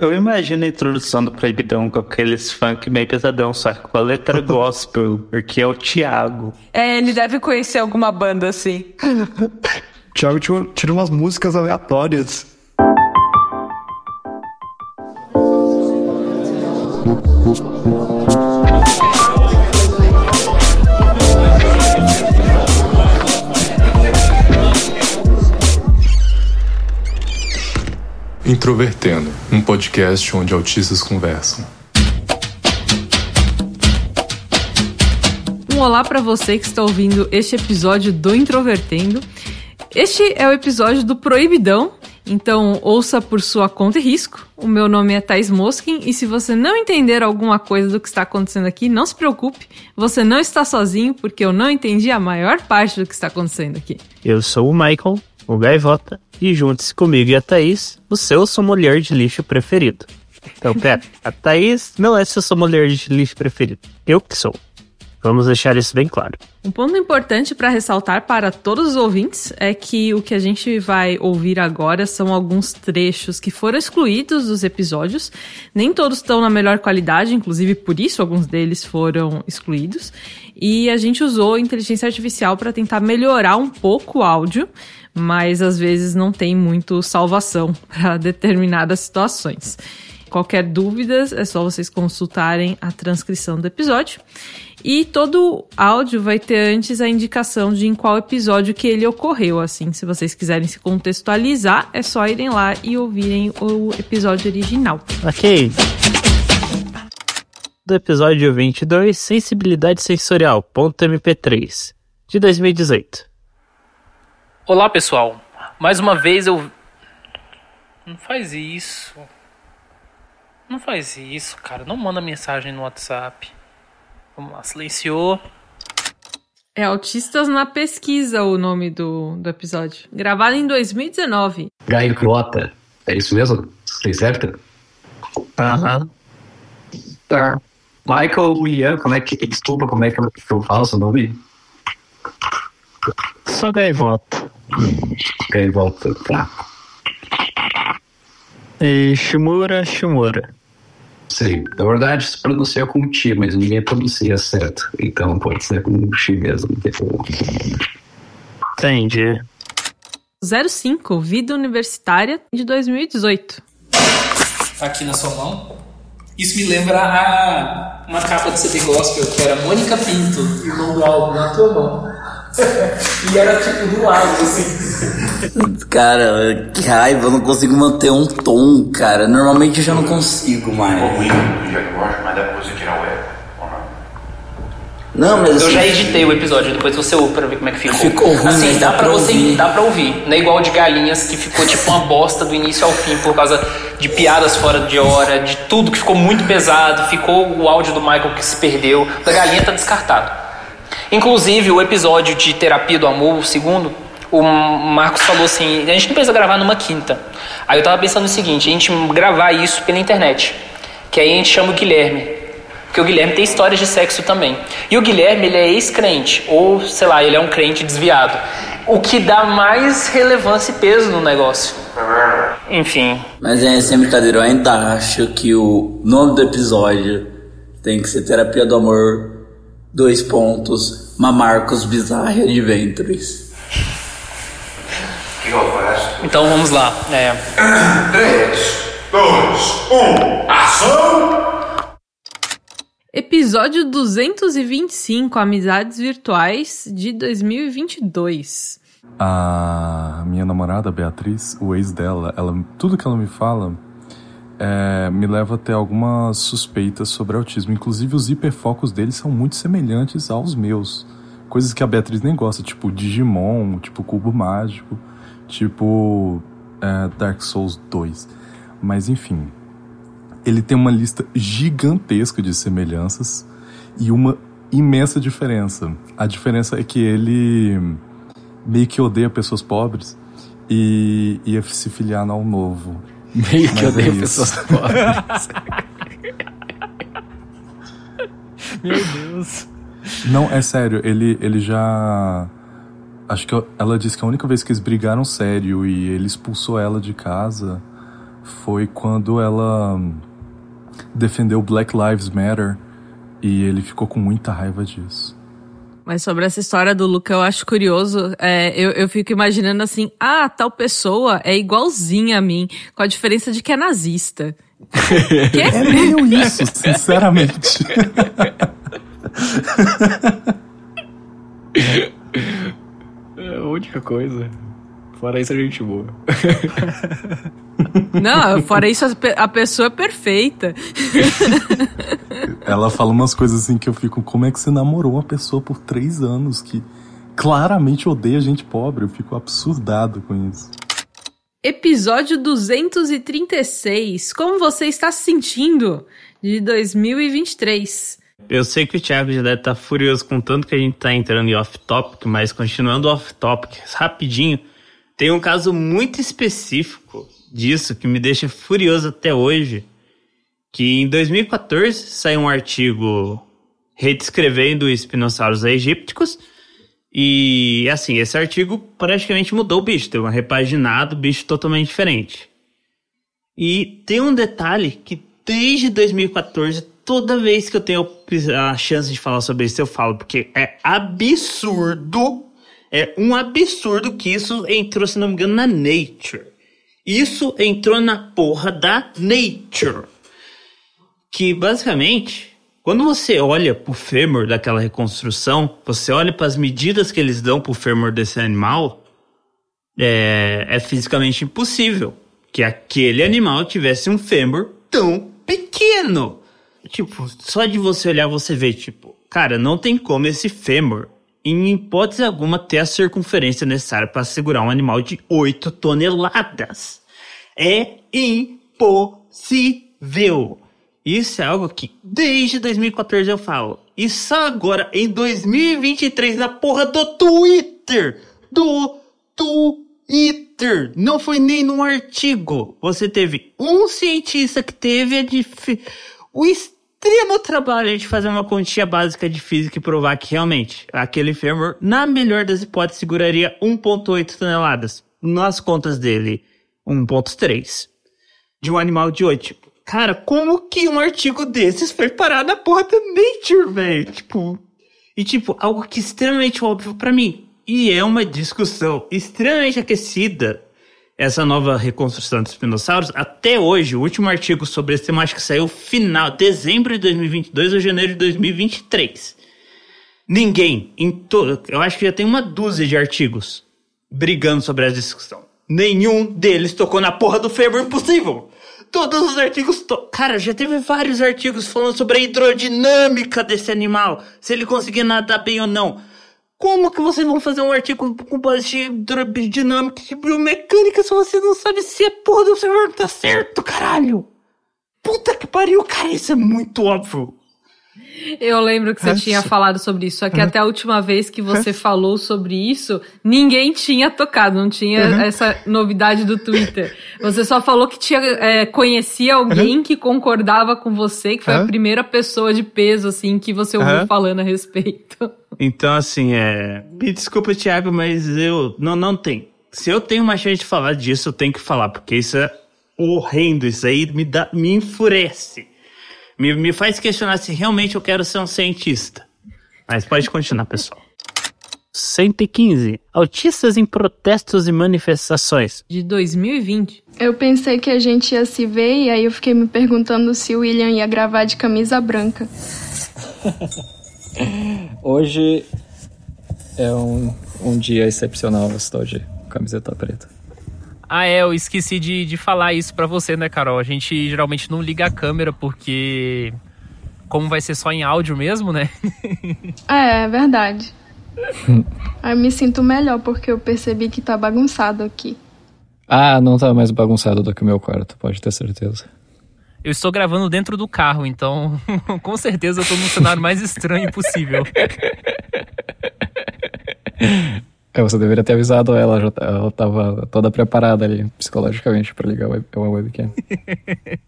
Eu imagino a introdução do Proibidão com aqueles funk meio pesadão, só com a letra gospel, porque é o Thiago. É, ele deve conhecer alguma banda assim. Thiago tira, tira umas músicas aleatórias. Introvertendo, um podcast onde autistas conversam. Um olá para você que está ouvindo este episódio do Introvertendo. Este é o episódio do Proibidão, então ouça por sua conta e risco. O meu nome é Thais Moskin e se você não entender alguma coisa do que está acontecendo aqui, não se preocupe, você não está sozinho porque eu não entendi a maior parte do que está acontecendo aqui. Eu sou o Michael, o Gaivota, e junte-se comigo e a Thaís, o seu sommelier de lixo preferido. Então, pera, a Thaís não é seu sommelier de lixo preferido. Eu que sou. Vamos deixar isso bem claro. Um ponto importante para ressaltar para todos os ouvintes é que o que a gente vai ouvir agora são alguns trechos que foram excluídos dos episódios. Nem todos estão na melhor qualidade, inclusive por isso alguns deles foram excluídos. E a gente usou inteligência artificial para tentar melhorar um pouco o áudio, mas às vezes não tem muito salvação para determinadas situações. Qualquer dúvida é só vocês consultarem a transcrição do episódio. E todo áudio vai ter antes a indicação de em qual episódio que ele ocorreu, assim. Se vocês quiserem se contextualizar, é só irem lá e ouvirem o episódio original. Ok. Do episódio 22, Sensibilidade Sensorial, ponto MP3, de 2018. Olá, pessoal. Mais uma vez eu. Não faz isso. Não faz isso, cara. Não manda mensagem no WhatsApp. Vamos lá, silenciou. É Autistas na Pesquisa o nome do, do episódio. Gravado em 2019. Gaivota. É isso mesmo? Tem certo? Aham. Tá. Michael Ian, como é que. Desculpa, como é que eu falo seu nome? Só Gaivota. Gaivota, tá. E Shimura, Shimura. Sim, na verdade se pronuncia com Ti, mas ninguém pronuncia certo. Então pode ser com X mesmo. Entendi. 05, Vida Universitária de 2018. Tá aqui na sua mão. Isso me lembra a uma capa de CD gospel que era Mônica Pinto e o nome do álbum na tua mão. E era tipo do lado, assim. Cara, que raiva, eu não consigo manter um tom, cara. Normalmente eu já não consigo mais. mas depois você tirar o ou não? Não, mas Eu assim, já editei o episódio, depois você ouve pra ver como é que ficou. Ficou ruim, assim, mas dá dá pra pra você, ouvir. dá pra ouvir. Não é igual de galinhas que ficou tipo uma bosta do início ao fim por causa de piadas fora de hora, de tudo que ficou muito pesado, ficou o áudio do Michael que se perdeu. Da galinha tá descartado. Inclusive, o episódio de Terapia do Amor, o segundo, o Marcos falou assim: a gente não precisa gravar numa quinta. Aí eu tava pensando o seguinte: a gente gravar isso pela internet. Que aí a gente chama o Guilherme. Porque o Guilherme tem histórias de sexo também. E o Guilherme, ele é ex-crente. Ou, sei lá, ele é um crente desviado. O que dá mais relevância e peso no negócio. Enfim. mas é sem brincadeira, eu ainda acho que o nome do episódio tem que ser Terapia do Amor, dois pontos, Mamarcos Bizarro Adventures. O que eu? Então vamos lá. É, 3, 2, 1, ação! Episódio 225, Amizades Virtuais de 2022. A minha namorada, Beatriz, o ex dela, ela, tudo que ela me fala é, me leva a ter algumas suspeitas sobre autismo. Inclusive, os hiperfocos dele são muito semelhantes aos meus. Coisas que a Beatriz nem gosta, tipo Digimon, tipo Cubo Mágico, tipo é, Dark Souls 2. Mas enfim, ele tem uma lista gigantesca de semelhanças e uma imensa diferença. A diferença é que ele meio que odeia pessoas pobres e ia se filiar ao novo. Meio que Mas é odeio isso. pessoas pobres. Meu Deus. Não, é sério, ele, ele já. Acho que ela disse que a única vez que eles brigaram sério e ele expulsou ela de casa foi quando ela defendeu Black Lives Matter e ele ficou com muita raiva disso. Mas sobre essa história do Luca, eu acho curioso. É, eu, eu fico imaginando assim: ah, tal pessoa é igualzinha a mim, com a diferença de que é nazista. Quê? É meio isso, sinceramente. É a única coisa. Fora isso, a gente boa. Não, fora isso, a pe- a pessoa é perfeita. Ela fala umas coisas assim que eu fico, como é que você namorou uma pessoa por três anos que claramente odeia gente pobre? Eu fico absurdado com isso. Episódio 236. Como você está se sentindo de 2023? Eu sei que o Thiago já deve estar furioso com tanto que a gente tá entrando em off-topic, mas continuando off-topic, rapidinho, tem um caso muito específico disso que me deixa furioso até hoje, que em 2014 saiu um artigo redescrevendo os espinossauros egípticos e, assim, esse artigo praticamente mudou o bicho, deu uma repaginada, bicho totalmente diferente. E tem um detalhe que desde 2014, toda vez que eu tenho a chance de falar sobre isso, eu falo, porque é absurdo. É um absurdo que isso entrou, se não me engano, na Nature. Isso entrou na porra da Nature. Que basicamente, quando você olha pro fêmur daquela reconstrução, você olha para as medidas que eles dão pro fêmur desse animal, é, é fisicamente impossível que aquele animal tivesse um fêmur tão pequeno. Tipo, só de você olhar você vê, tipo, cara, não tem como esse fêmur, em hipótese alguma, ter a circunferência necessária para segurar um animal de 8 toneladas. É impossível. Isso é algo que desde 2014 eu falo. E só agora, em 2023, na porra do Twitter. Do Twitter. Não foi nem num artigo. Você teve um cientista que teve a dif... o extremo trabalho de fazer uma continha básica de física e provar que realmente aquele fêmur, na melhor das hipóteses, seguraria 1,8 toneladas. Nas contas dele, 1,3. De um animal de 8. Tipo, cara, como que um artigo desses foi parar na porra da Nature, velho? Tipo. E, tipo, algo que é extremamente óbvio pra mim. E é uma discussão extremamente aquecida. Essa nova reconstrução dos dinossauros, até hoje, o último artigo sobre esse tema acho que saiu final, dezembro de 2022 ou janeiro de 2023. Ninguém, em todo, eu acho que já tem uma dúzia de artigos brigando sobre essa discussão. Nenhum deles tocou na porra do fêmur impossível. Todos os artigos. To... Cara, já teve vários artigos falando sobre a hidrodinâmica desse animal. Se ele conseguir nadar bem ou não. Como que vocês vão fazer um artigo com base de hidrodinâmica e biomecânica se você não sabe se a porra do fêmur tá certo, caralho? Puta que pariu, cara, isso é muito óbvio. Eu lembro que você Nossa. tinha falado sobre isso, só que até a última vez que você falou sobre isso, ninguém tinha tocado, não tinha essa novidade do Twitter. Você só falou que tinha, é, conhecia alguém que concordava com você, que foi a Aham. primeira pessoa de peso, assim, que você ouviu falando a respeito. Então, assim, é. Me desculpa, Thiago, mas eu. Não, não tem. Se eu tenho uma chance de falar disso, eu tenho que falar, porque isso é horrendo. Isso aí me, dá, me enfurece. Me, me faz questionar se realmente eu quero ser um cientista. Mas pode continuar, pessoal. 115. Autistas em protestos e manifestações. De 2020. Eu pensei que a gente ia se ver e aí eu fiquei me perguntando se o William ia gravar de camisa branca. Hoje é um, um dia excepcional, eu estou de camiseta preta. Ah, é, eu esqueci de, de falar isso pra você, né, Carol? A gente geralmente não liga a câmera porque. Como vai ser só em áudio mesmo, né? É, é verdade. Aí eu me sinto melhor porque eu percebi que tá bagunçado aqui. Ah, não tá mais bagunçado do que o meu quarto, pode ter certeza. Eu estou gravando dentro do carro, então com certeza eu tô no cenário mais estranho possível. É, você deveria ter avisado ela, já, tá- ela tava toda preparada ali, psicologicamente, pra ligar a web- a webcam.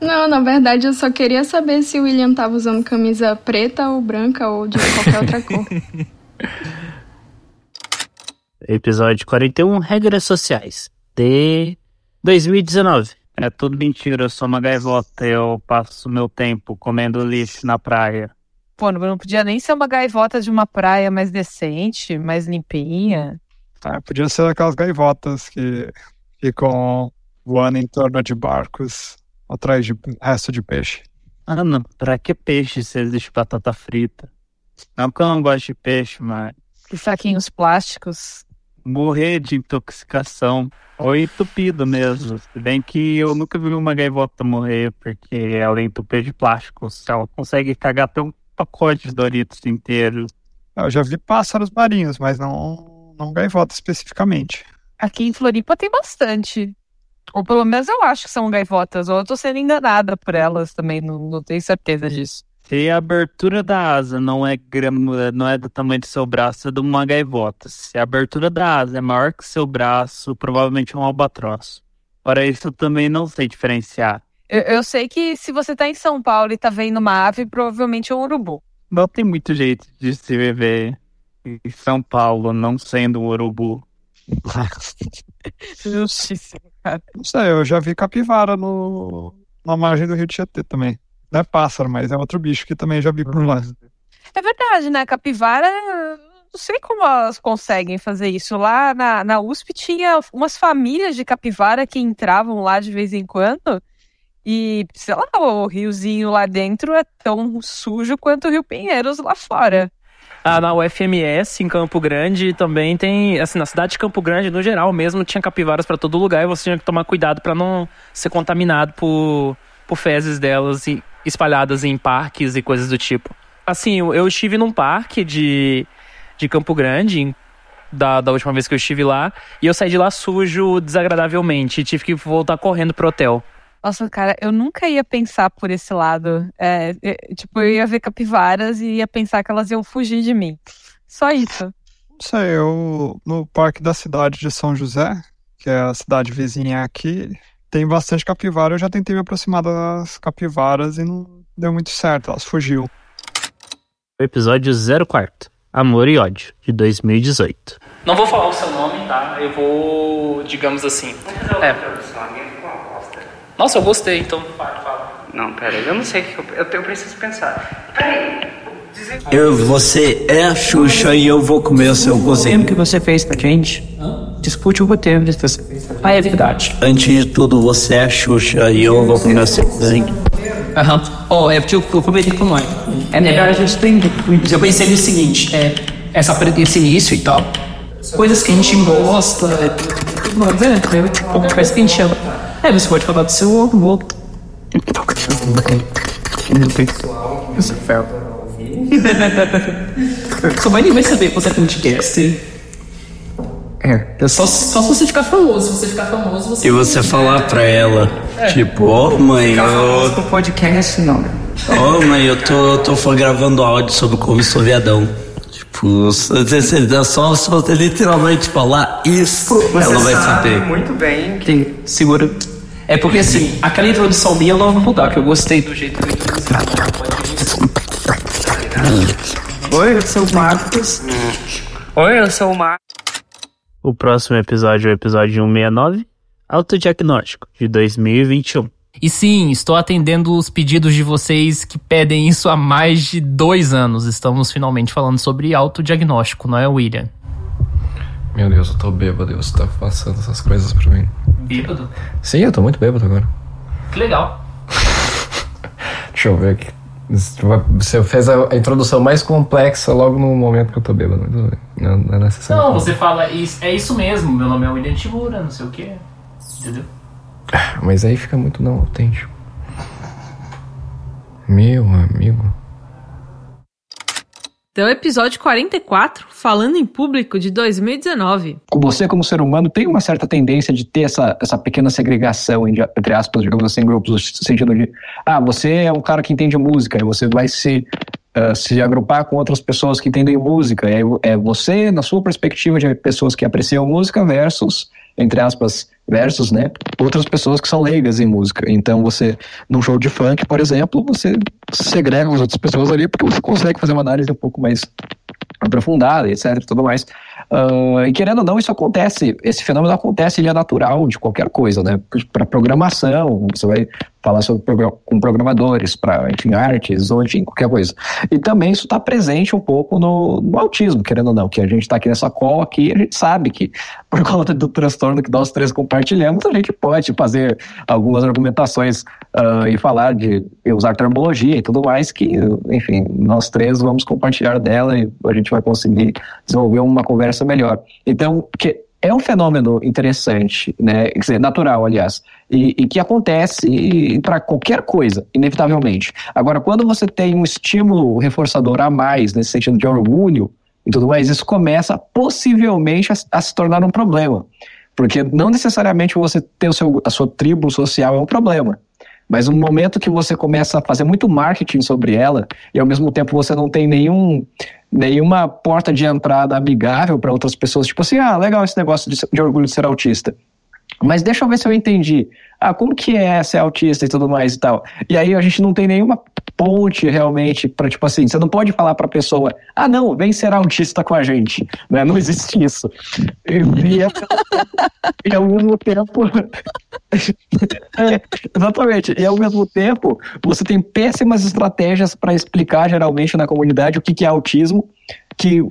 Não, na verdade eu só queria saber se o William tava usando camisa preta ou branca ou de qualquer outra cor. Episódio 41, Regras Sociais. De 2019. É tudo mentira, eu sou uma gaivota, eu passo meu tempo comendo lixo na praia. Pô, não podia nem ser uma gaivota de uma praia mais decente, mais limpinha. Ah, podia ser aquelas gaivotas que ficam voando em torno de barcos atrás de resto de peixe. Ah, não, pra que peixe se existe batata frita? Não que eu não gosto de peixe, mas E saquinhos plásticos. morrer de intoxicação ou entupido mesmo. Se bem que eu nunca vi uma gaivota morrer porque ela é entupida de plástico. Ela consegue cagar até um pacote de Doritos inteiro. Eu já vi pássaros marinhos, mas não, não gaivota especificamente. Aqui em Floripa tem bastante. Ou pelo menos eu acho que são gaivotas. Ou eu tô sendo enganada por elas também, não, não tenho certeza disso. Se a abertura da asa não é, não é do tamanho do seu braço, é de uma gaivota. Se a abertura da asa é maior que seu braço, provavelmente é um albatroz. Para isso, eu também não sei diferenciar. Eu, eu sei que se você tá em São Paulo e tá vendo uma ave, provavelmente é um urubu. Não tem muito jeito de se viver em São Paulo não sendo um urubu. Justíssimo, cara. Não sei, eu já vi capivara no, na margem do Rio Tietê também. Não é pássaro, mas é outro bicho que também já vi por lá. É verdade, né? Capivara, não sei como elas conseguem fazer isso. Lá na, na USP tinha umas famílias de capivara que entravam lá de vez em quando. E, sei lá, o riozinho lá dentro é tão sujo quanto o Rio Pinheiros lá fora. Ah, na UFMS, em Campo Grande, também tem. Assim, na cidade de Campo Grande, no geral mesmo, tinha capivaras pra todo lugar e você tinha que tomar cuidado pra não ser contaminado por, por fezes delas e- espalhadas em parques e coisas do tipo. Assim, eu, estive num parque de, de Campo Grande, da, da última vez que eu estive lá, e eu saí de lá sujo desagradavelmente e tive que voltar correndo pro hotel. Nossa, cara, eu nunca ia pensar por esse lado. É, é, tipo, eu ia ver capivaras e ia pensar que elas iam fugir de mim. Só isso. Não sei, eu no Parque da Cidade de São José, que é a cidade vizinha aqui, tem bastante capivara. Eu já tentei me aproximar das capivaras e não deu muito certo, elas fugiu. O episódio 04, Amor e Ódio, de 2018. Não vou falar o seu nome, tá? Eu vou, digamos assim. É. Nossa, eu gostei, então. Não, pera, eu não sei o que eu, eu, eu preciso pensar. Peraí. Eu, você é a Xuxa e eu vou comer o seu cozinho. que você fez pra gente? Discute o roteiro que você fez. Ah, é verdade. Antes de tudo, você é a Xuxa e eu vou comer o seu cozinho. Aham. Oh, é porque eu, eu prometi com nós. É melhor a gente tem. Eu pensei no seguinte: é, essa, esse início e tal. Coisas que a gente gosta. É, mas é, é tipo, coisa que a gente chama. É, você pode falar do seu avô. Isso é. Só vai nem vai saber que você é podcast. É. Só, só se você ficar famoso. Se você ficar famoso, você. E você falar pra ela, tipo, ó mãe, Ficar famoso eu. pro podcast, não. Ó mãe, eu tô, tô foi gravando áudio sobre como sou viadão. Tipo, você, você, é só, só você literalmente falar isso, Você ela vai sabe saber. muito bem que segura. É porque assim, aquela introdução minha eu não vou mudar, que eu gostei do jeito que eu introduzi. Oi, eu sou o Marcos. Oi, eu sou o Marcos. O próximo episódio é o episódio 169, Autodiagnóstico, de 2021. E sim, estou atendendo os pedidos de vocês que pedem isso há mais de dois anos. Estamos finalmente falando sobre autodiagnóstico, não é, William? Meu Deus, eu tô bêbado e você tá passando essas coisas pra mim. Bêbado? Sim, eu tô muito bêbado agora. Que legal. Deixa eu ver aqui. Você fez a introdução mais complexa logo no momento que eu tô bêbado. Não, não é necessário. Não, você fala, "Isso- é isso mesmo, meu nome é William Timura, não sei o quê. Entendeu? Mas aí fica muito não autêntico. Meu amigo. Então, episódio 44, falando em público de 2019. Você, como ser humano, tem uma certa tendência de ter essa, essa pequena segregação, entre aspas, digamos assim, em grupos, no sentido de, ah, você é um cara que entende música, e você vai se, ah, se agrupar com outras pessoas que entendem música, aí é você, na sua perspectiva de pessoas que apreciam música, versus, entre aspas, versus, né, outras pessoas que são leigas em música. Então você, num show de funk, por exemplo, você segrega as outras pessoas ali porque você consegue fazer uma análise um pouco mais aprofundada, etc, tudo mais. Uh, e querendo ou não, isso acontece, esse fenômeno acontece, ele é natural de qualquer coisa, né? Para programação, você vai falar sobre com programadores, para artes, ou enfim, qualquer coisa. E também isso está presente um pouco no, no, autismo, querendo ou não, que a gente está aqui nessa call aqui, a gente sabe que por conta do transtorno que nós três compartilhamos, a gente pode fazer algumas argumentações uh, e falar de usar termologia e tudo mais, que, enfim, nós três vamos compartilhar dela e a gente vai conseguir desenvolver uma conversa melhor. Então, que é um fenômeno interessante, né? Quer dizer, natural, aliás, e, e que acontece para qualquer coisa, inevitavelmente. Agora, quando você tem um estímulo reforçador a mais, nesse sentido de orgulho e tudo mais, isso começa possivelmente a, a se tornar um problema. Porque não necessariamente você ter o seu, a sua tribo social é um problema. Mas no momento que você começa a fazer muito marketing sobre ela, e ao mesmo tempo você não tem nenhum, nenhuma porta de entrada amigável para outras pessoas, tipo assim, ah, legal esse negócio de, de orgulho de ser autista. Mas deixa eu ver se eu entendi. Ah, como que é ser autista e tudo mais e tal. E aí a gente não tem nenhuma ponte realmente para tipo assim, você não pode falar para a pessoa, ah não, vem ser autista com a gente, né? Não existe isso. E, e, e ao mesmo tempo, é, exatamente. E ao mesmo tempo, você tem péssimas estratégias para explicar geralmente na comunidade o que, que é autismo, que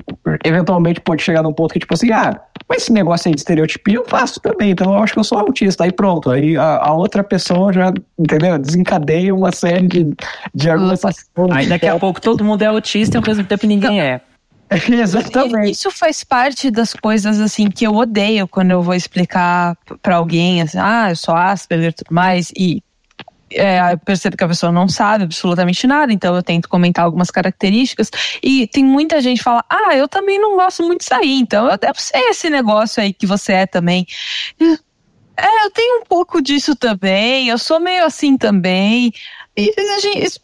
eventualmente pode chegar num ponto que tipo assim, ah mas esse negócio aí de estereotipia eu faço também, então eu acho que eu sou autista. Aí pronto, aí a, a outra pessoa já, entendeu? Desencadeia uma série de, de argumentações. Aí daqui a pouco todo mundo é autista e ao mesmo tempo ninguém é. Exatamente. Isso faz parte das coisas assim que eu odeio quando eu vou explicar para alguém, assim, ah, eu sou Asperger e tudo mais, e é, percebo que a pessoa não sabe absolutamente nada, então eu tento comentar algumas características. E tem muita gente que fala: Ah, eu também não gosto muito de sair, então eu devo ser esse negócio aí que você é também. É, eu tenho um pouco disso também, eu sou meio assim também. E gente,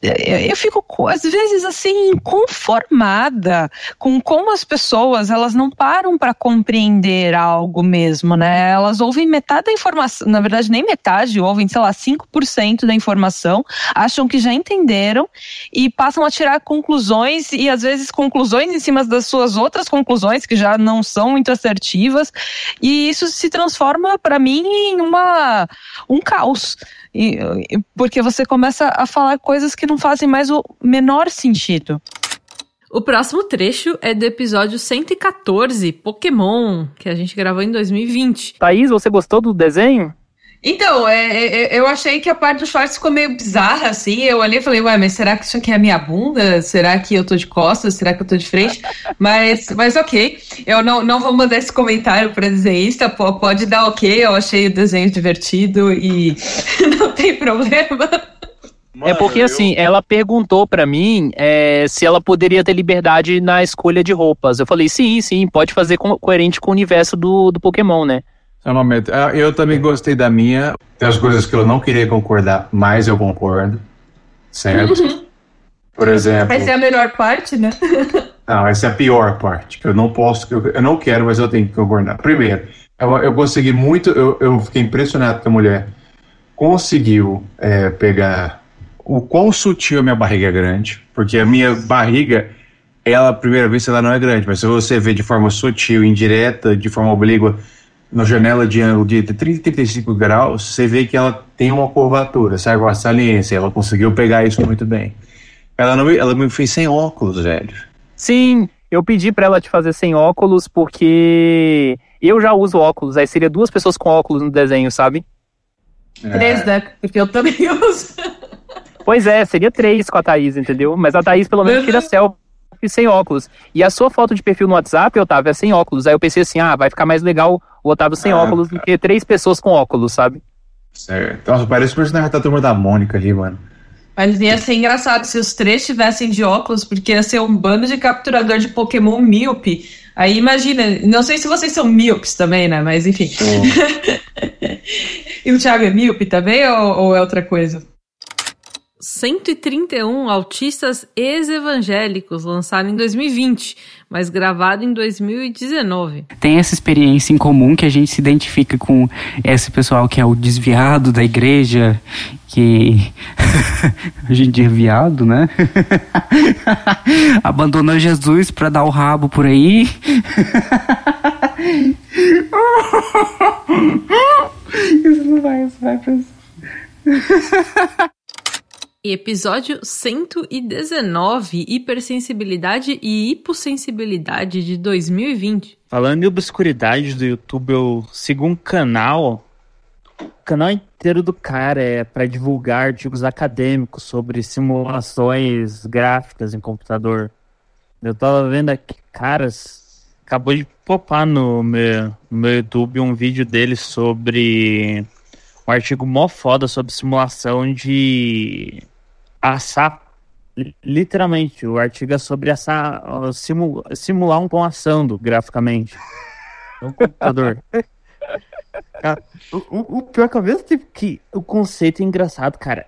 eu fico, às vezes, assim, conformada com como as pessoas, elas não param para compreender algo mesmo, né? Elas ouvem metade da informação, na verdade, nem metade, ouvem, sei lá, 5% da informação, acham que já entenderam e passam a tirar conclusões e, às vezes, conclusões em cima das suas outras conclusões, que já não são muito assertivas, e isso se transforma, para mim, em uma, um caos. E, porque você começa a falar coisas que não fazem mais o menor sentido. O próximo trecho é do episódio 114, Pokémon, que a gente gravou em 2020. Thaís, você gostou do desenho? Então, é, é, é, eu achei que a parte do shorts ficou meio bizarra, assim. Eu olhei e falei, ué, mas será que isso aqui é a minha bunda? Será que eu tô de costas? Será que eu tô de frente? mas, mas ok. Eu não, não vou mandar esse comentário pra desenhista. Pode dar ok, eu achei o desenho divertido e não tem problema. é porque assim, ela perguntou para mim é, se ela poderia ter liberdade na escolha de roupas. Eu falei, sim, sim, pode fazer co coerente com o universo do, do Pokémon, né? É uma meta. Ah, eu também gostei da minha. Tem as coisas que eu não queria concordar, mas eu concordo. Certo? Uhum. Por exemplo. Essa é a melhor parte, né? não, essa é a pior parte. Que eu não posso, eu, eu não quero, mas eu tenho que concordar. Primeiro, eu, eu consegui muito. Eu, eu fiquei impressionado que a mulher conseguiu é, pegar o quão sutil a minha barriga é grande. Porque a minha barriga, ela, à primeira vista, ela não é grande, mas se você vê de forma sutil, indireta, de forma oblíqua na janela de ângulo de 30 35 graus, você vê que ela tem uma curvatura, sabe? Uma saliência. Ela conseguiu pegar isso muito bem. Ela, não, ela me fez sem óculos, velho. Sim, eu pedi para ela te fazer sem óculos porque eu já uso óculos. Aí seria duas pessoas com óculos no desenho, sabe? É. Três, né? Porque eu também uso. Pois é, seria três com a Thaís, entendeu? Mas a Thaís pelo menos tira selfie sem óculos. E a sua foto de perfil no WhatsApp, Otávio, é sem óculos. Aí eu pensei assim, ah, vai ficar mais legal o Otávio sem ah, óculos do que três pessoas com óculos, sabe? Certo. Nossa, parece o personagem da turma da Mônica ali, mano. Mas ia ser engraçado se os três tivessem de óculos, porque ia ser um bando de capturador de Pokémon míope. Aí imagina, não sei se vocês são míopes também, né? Mas enfim. e o Thiago é míope também ou, ou é outra coisa? 131 autistas ex-evangélicos, lançado em 2020, mas gravado em 2019. Tem essa experiência em comum que a gente se identifica com esse pessoal que é o desviado da igreja, que Hoje em dia, viado, né? Abandonou Jesus pra dar o rabo por aí. Isso não vai, isso vai pra. Episódio 119, Hipersensibilidade e Hipossensibilidade de 2020. Falando em obscuridade do YouTube, eu sigo um canal. O canal inteiro do cara é para divulgar artigos acadêmicos sobre simulações gráficas em computador. Eu tava vendo aqui, caras, acabou de popar no meu, no meu YouTube um vídeo dele sobre um artigo mó foda sobre simulação de assar. li- Literalmente, o artigo é sobre assar, simu- simular um pão assando graficamente. No computador. Cara, o, o- pior que ao mesmo tempo que o conceito é engraçado, cara.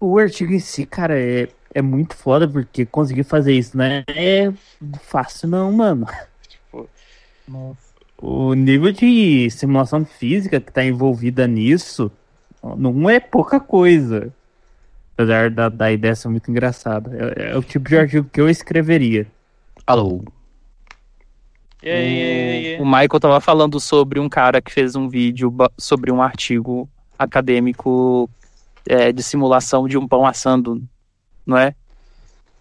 O artigo em si, cara, é, é muito foda porque conseguir fazer isso, né? É fácil não, mano. Tipo, o nível de simulação física que tá envolvida nisso não é pouca coisa. Apesar da, da ideia ser muito engraçada. É, é o tipo de artigo que eu escreveria. Alô. E aí, e aí, e aí? O Michael tava falando sobre um cara que fez um vídeo sobre um artigo acadêmico é, de simulação de um pão assando, não é?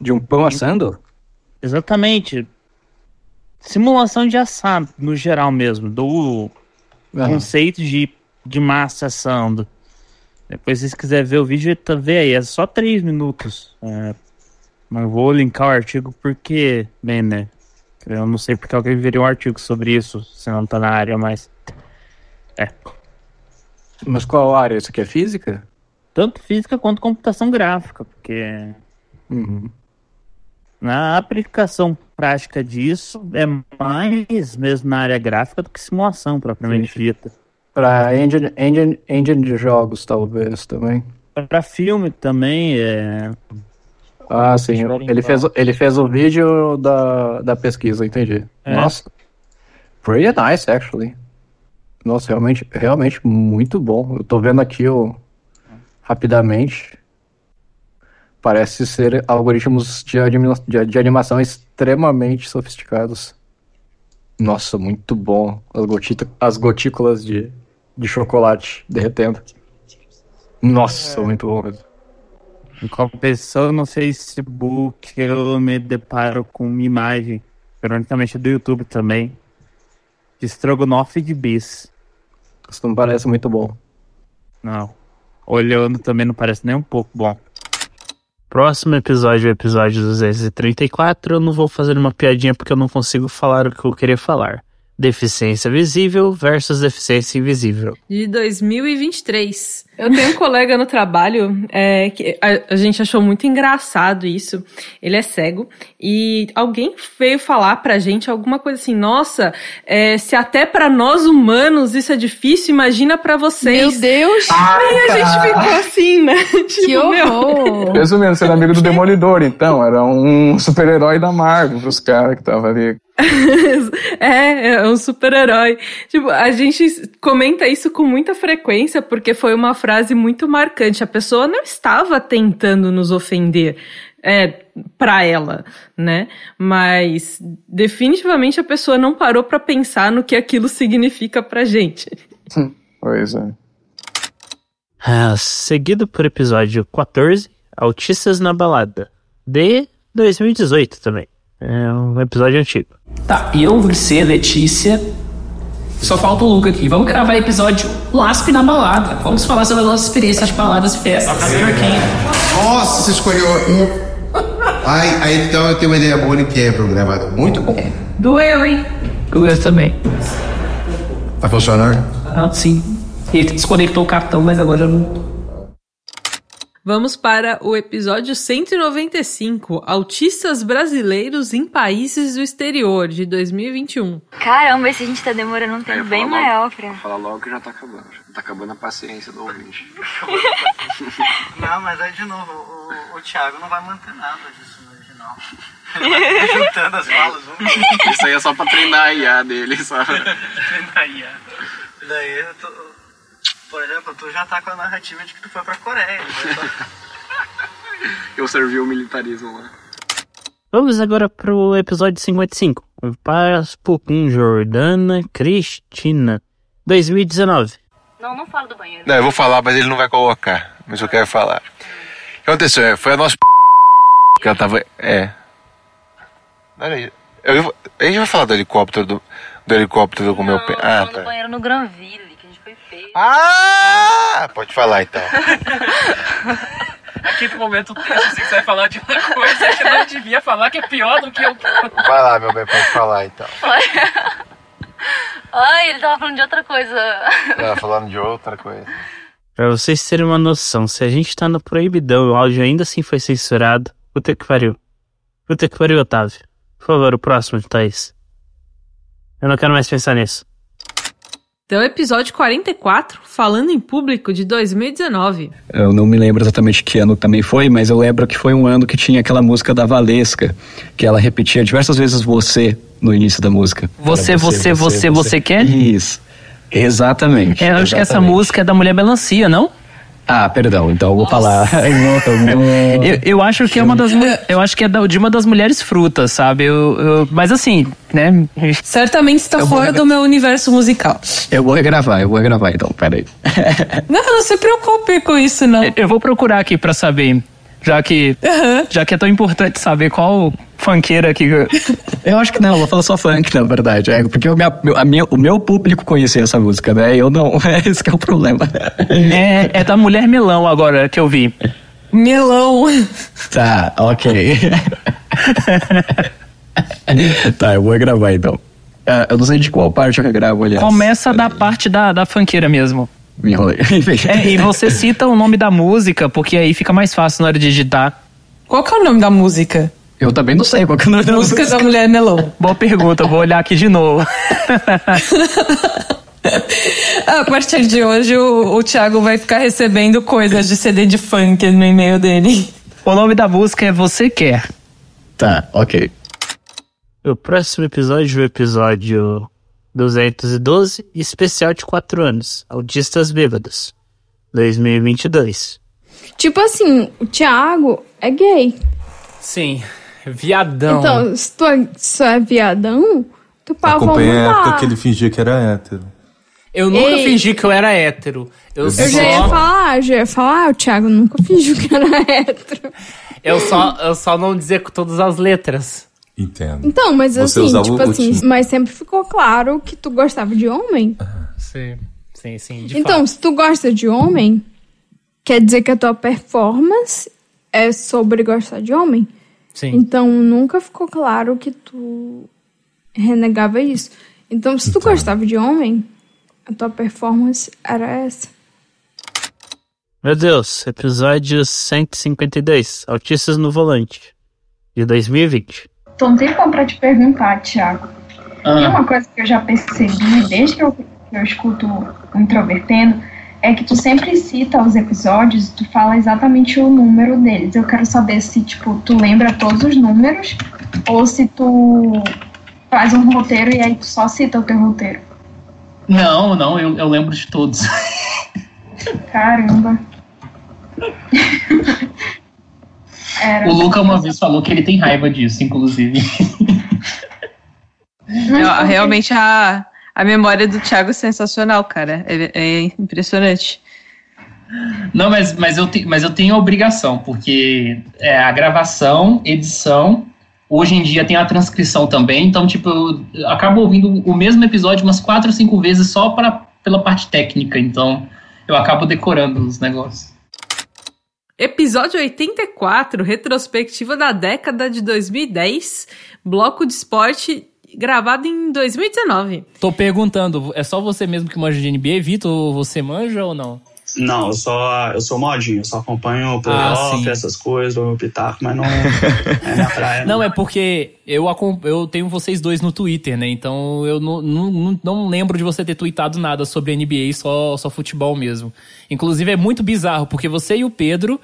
De um pão assando? Exatamente. Simulação de assar, no geral mesmo, do Aham. conceito de, de massa assando. Depois, se vocês quiserem ver o vídeo, tá, vê aí, é só 3 minutos. É, mas eu vou linkar o artigo porque, bem, né? Eu não sei porque alguém viria um artigo sobre isso, se não tá na área, mas. É. Mas qual área? Isso aqui é física? Tanto física quanto computação gráfica, porque. Uhum. Na aplicação prática disso é mais mesmo na área gráfica do que simulação propriamente dita. Pra engine, engine, engine de jogos, talvez, também. Para filme também é. Ah, sim. Ele fez, ele fez o vídeo da, da pesquisa, entendi. É. Nossa. Pretty nice, actually. Nossa, realmente, realmente muito bom. Eu tô vendo aqui o, rapidamente. Parece ser algoritmos de, admi- de, de animação extremamente sofisticados. Nossa, muito bom. As, gotita, as gotículas de, de chocolate derretendo. Nossa, muito bom mesmo. Em compensação, no Facebook eu me deparo com uma imagem, ironicamente do YouTube também, de estrogonofe de bis. Isso não parece muito bom. Não. Olhando também não parece nem um pouco bom. Próximo episódio, o episódio 234, eu não vou fazer uma piadinha porque eu não consigo falar o que eu queria falar. Deficiência visível versus deficiência invisível. de 2023. Eu tenho um colega no trabalho é, que a, a gente achou muito engraçado isso. Ele é cego e alguém veio falar pra gente alguma coisa assim: Nossa, é, se até pra nós humanos isso é difícil, imagina pra vocês. Meu Deus! Aí a gente cara. ficou assim, né? Que horror! Resumindo, ser amigo do Demolidor, então. Era um super-herói da Marvel pros caras que tava ali. É, é um super-herói. Tipo, a gente comenta isso com muita frequência porque foi uma frase muito marcante. A pessoa não estava tentando nos ofender. É, pra ela, né? Mas definitivamente a pessoa não parou pra pensar no que aquilo significa pra gente. Pois é. Ah, seguido por episódio 14, Autistas na Balada, de 2018 também. É um episódio antigo. Tá, eu, você, Letícia. Só falta o Luca aqui. Vamos gravar episódio LASP na balada. Vamos falar sobre as nossas experiências de baladas e festas. Nossa, você escolheu. um. Ai, ai, então eu tenho uma ideia boa que é programado. Muito bom. Do Harry. Eu também. Vai funcionar? Ah, sim. Ele desconectou o cartão, mas agora eu não. Vamos para o episódio 195, Autistas Brasileiros em Países do Exterior, de 2021. Caramba, esse a gente tá demorando um tempo bem maior pra. Fala logo que já tá acabando. Já tá acabando a paciência do ouvinte. Não, mas aí de novo, o, o Thiago não vai manter nada disso no original. Ele vai ficar juntando as falas. um. Isso aí é só pra treinar a IA dele, sabe? Treinar IA. Daí, eu tô, por exemplo, tu já tá com a narrativa de que tu foi pra Coreia. né? Eu servi o militarismo lá. Vamos agora pro episódio 55. Um papo com Jordana Cristina. 2019. Não, não fala do banheiro. Não, eu vou falar, mas ele não vai colocar. Mas eu quero falar. O que aconteceu? É, Foi a nossa que ela tava. É. Olha aí. Eu, a gente vai falar do helicóptero do, do helicóptero com o meu pé. Ah, No tá. banheiro no Granville, que a gente foi feio. Ah! Pode falar então. Aqui no momento tenso, assim, que você vai falar de uma coisa que não devia falar, que é pior do que eu. Vai lá, meu bem, pode falar então. Ai, ele tava falando de outra coisa. Ela falando de outra coisa. Pra vocês terem uma noção, se a gente tá no proibidão e o áudio ainda assim foi censurado, puta que pariu. Puta que pariu, Otávio. Por favor, o próximo, Thaís. Eu não quero mais pensar nisso. Então, episódio 44, falando em público de 2019. Eu não me lembro exatamente que ano também foi, mas eu lembro que foi um ano que tinha aquela música da Valesca, que ela repetia diversas vezes você no início da música. Você, Era você, você, você quer? Isso. Exatamente. É, eu acho que essa música é da Mulher Melancia, não? Ah, perdão, então eu vou falar. Eu, eu acho que é uma das. mu- Eu acho que é de uma das mulheres frutas, sabe? Eu, eu- mas assim, né? Certamente está fora do meu universo musical. Eu vou regravar, eu vou regravar então, peraí. Não, não se preocupe com isso, não. Eu vou procurar aqui pra saber. Já que. Já que é tão importante saber qual funkeira que. Eu acho que não, eu vou falar só funk, na verdade. É, porque o, minha, meu- a minha- o meu público conhecia essa música, né? Eu não. É esse que é o problema. É, é da Mulher Melão agora que eu vi. Melão. Tá, ok. tá, eu vou gravar então. Ah, eu não sei de qual parte eu regravo, aliás. Começa da parte da, da funkeira mesmo. Me enrolei. É, e você cita o nome da música, porque aí fica mais fácil na hora de digitar. Qual que é o nome da música? Eu também não sei qual que é o nome da Música música. da Mulher Melão. Boa pergunta, vou olhar aqui de novo. A partir de hoje, o, o Thiago vai ficar recebendo coisas de CD de funk no e-mail dele. O nome da música é Você Quer. Tá, ok. O próximo episódio é o episódio 212, especial de 4 anos, Autistas Bêbados, 2022. Tipo assim, o Thiago é gay. Sim, viadão. Então, se tu é, só é viadão, tu pá, vamos Acompanhei a época que ele fingia que era hétero. Eu nunca Ei. fingi que eu era hétero. Eu, Eu só, já ia falar, já ia falar, ah, o Thiago nunca fingiu que era hétero. eu só, eu só não dizer com todas as letras. Entendo. Então, mas Você assim, tipo assim, mas sempre ficou claro que tu gostava de homem. Sim, sim, sim. De então, fato. se tu gosta de homem, quer dizer que a tua performance é sobre gostar de homem. Sim. Então, nunca ficou claro que tu renegava isso. Então, se tu gostava de homem, a tua performance era essa. Meu Deus, episódio 152, Autistas no Volante, de 2020. Tô um tempão pra te perguntar, Thiago. Ah. E uma coisa que eu já percebi desde que eu, que eu escuto o Introvertendo é que tu sempre cita os episódios e tu fala exatamente o número deles. Eu quero saber se, tipo, tu lembra todos os números ou se tu faz um roteiro e aí tu só cita o teu roteiro. Não, não, eu, eu lembro de todos. Caramba. Era. O Luca uma vez falou que ele tem raiva disso, inclusive. Não, realmente a, a memória do Thiago é sensacional, cara. É, é impressionante. Não, mas, mas, eu te, mas eu tenho a obrigação, porque é, a gravação, edição, hoje em dia tem a transcrição também, então, tipo, eu acabo ouvindo o mesmo episódio umas quatro ou cinco vezes só pra, pela parte técnica, então eu acabo decorando os negócios. Episódio 84, retrospectiva da década de 2010, bloco de esporte gravado em 2019. Tô perguntando, é só você mesmo que manja de NBA, Vitor? Você manja ou não? Não, eu só eu sou modinho, eu só acompanho o Ah, playoff, sim. essas coisas, o pitaco, mas não é minha praia. Não, é porque eu, eu tenho vocês dois no Twitter, né? Então eu não, não, não- não lembro de você ter tweetado nada sobre NBA, só, só futebol mesmo. Inclusive é muito bizarro, porque você e o Pedro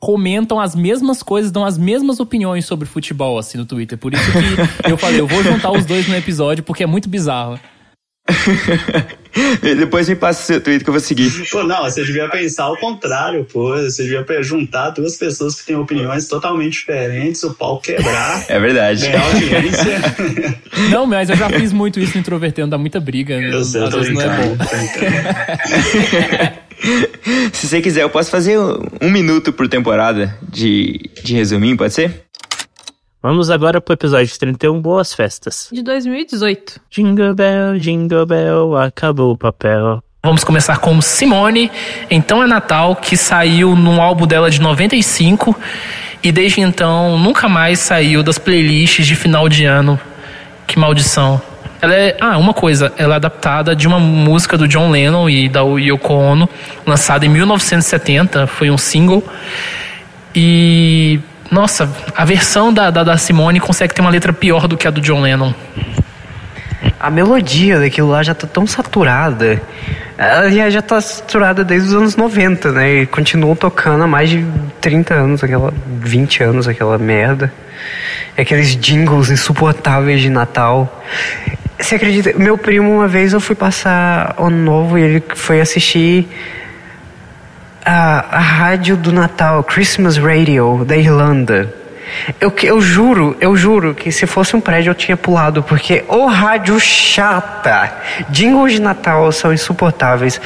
comentam as mesmas coisas, dão as mesmas opiniões sobre futebol, assim, no Twitter. Por isso que eu falei, eu vou juntar os dois no episódio, porque é muito bizarro. Depois me passa o seu tweet que eu vou seguir. Pô, não, você devia pensar ao contrário, pô. Você devia juntar duas pessoas que têm opiniões totalmente diferentes, o pau quebrar. É verdade. Ganhar audiência. Não, mas eu já fiz muito isso no Introvertendo, dá muita briga. né? Eu sei, eu Às tô vezes não é brincando, bom. Se você quiser, eu posso fazer um, um minuto por temporada de, de resuminho, pode ser? Vamos agora pro episódio 31, Boas Festas. De 2018. Jingle Bell, Jingle Bell, acabou o papel. Vamos começar com Simone, Então é Natal, que saiu num álbum dela de 95 e desde então nunca mais saiu das playlists de final de ano. Que maldição. Ela é, ah, uma coisa, ela é adaptada de uma música do John Lennon e da Yoko Ono, lançada em 1970, foi um single. E nossa, a versão da, da, da Simone consegue ter uma letra pior do que a do John Lennon. A melodia daquilo lá já tá tão saturada. Ela já, já tá saturada desde os anos 90, né? E continuam tocando há mais de 30 anos, aquela 20 anos, aquela merda. Aqueles jingles insuportáveis de Natal. Você acredita? Meu primo, uma vez eu fui passar ano novo e ele foi assistir a, a rádio do Natal, Christmas Radio, da Irlanda. Eu, eu juro, eu juro que se fosse um prédio eu tinha pulado, porque o rádio chata. Jingles de Natal são insuportáveis.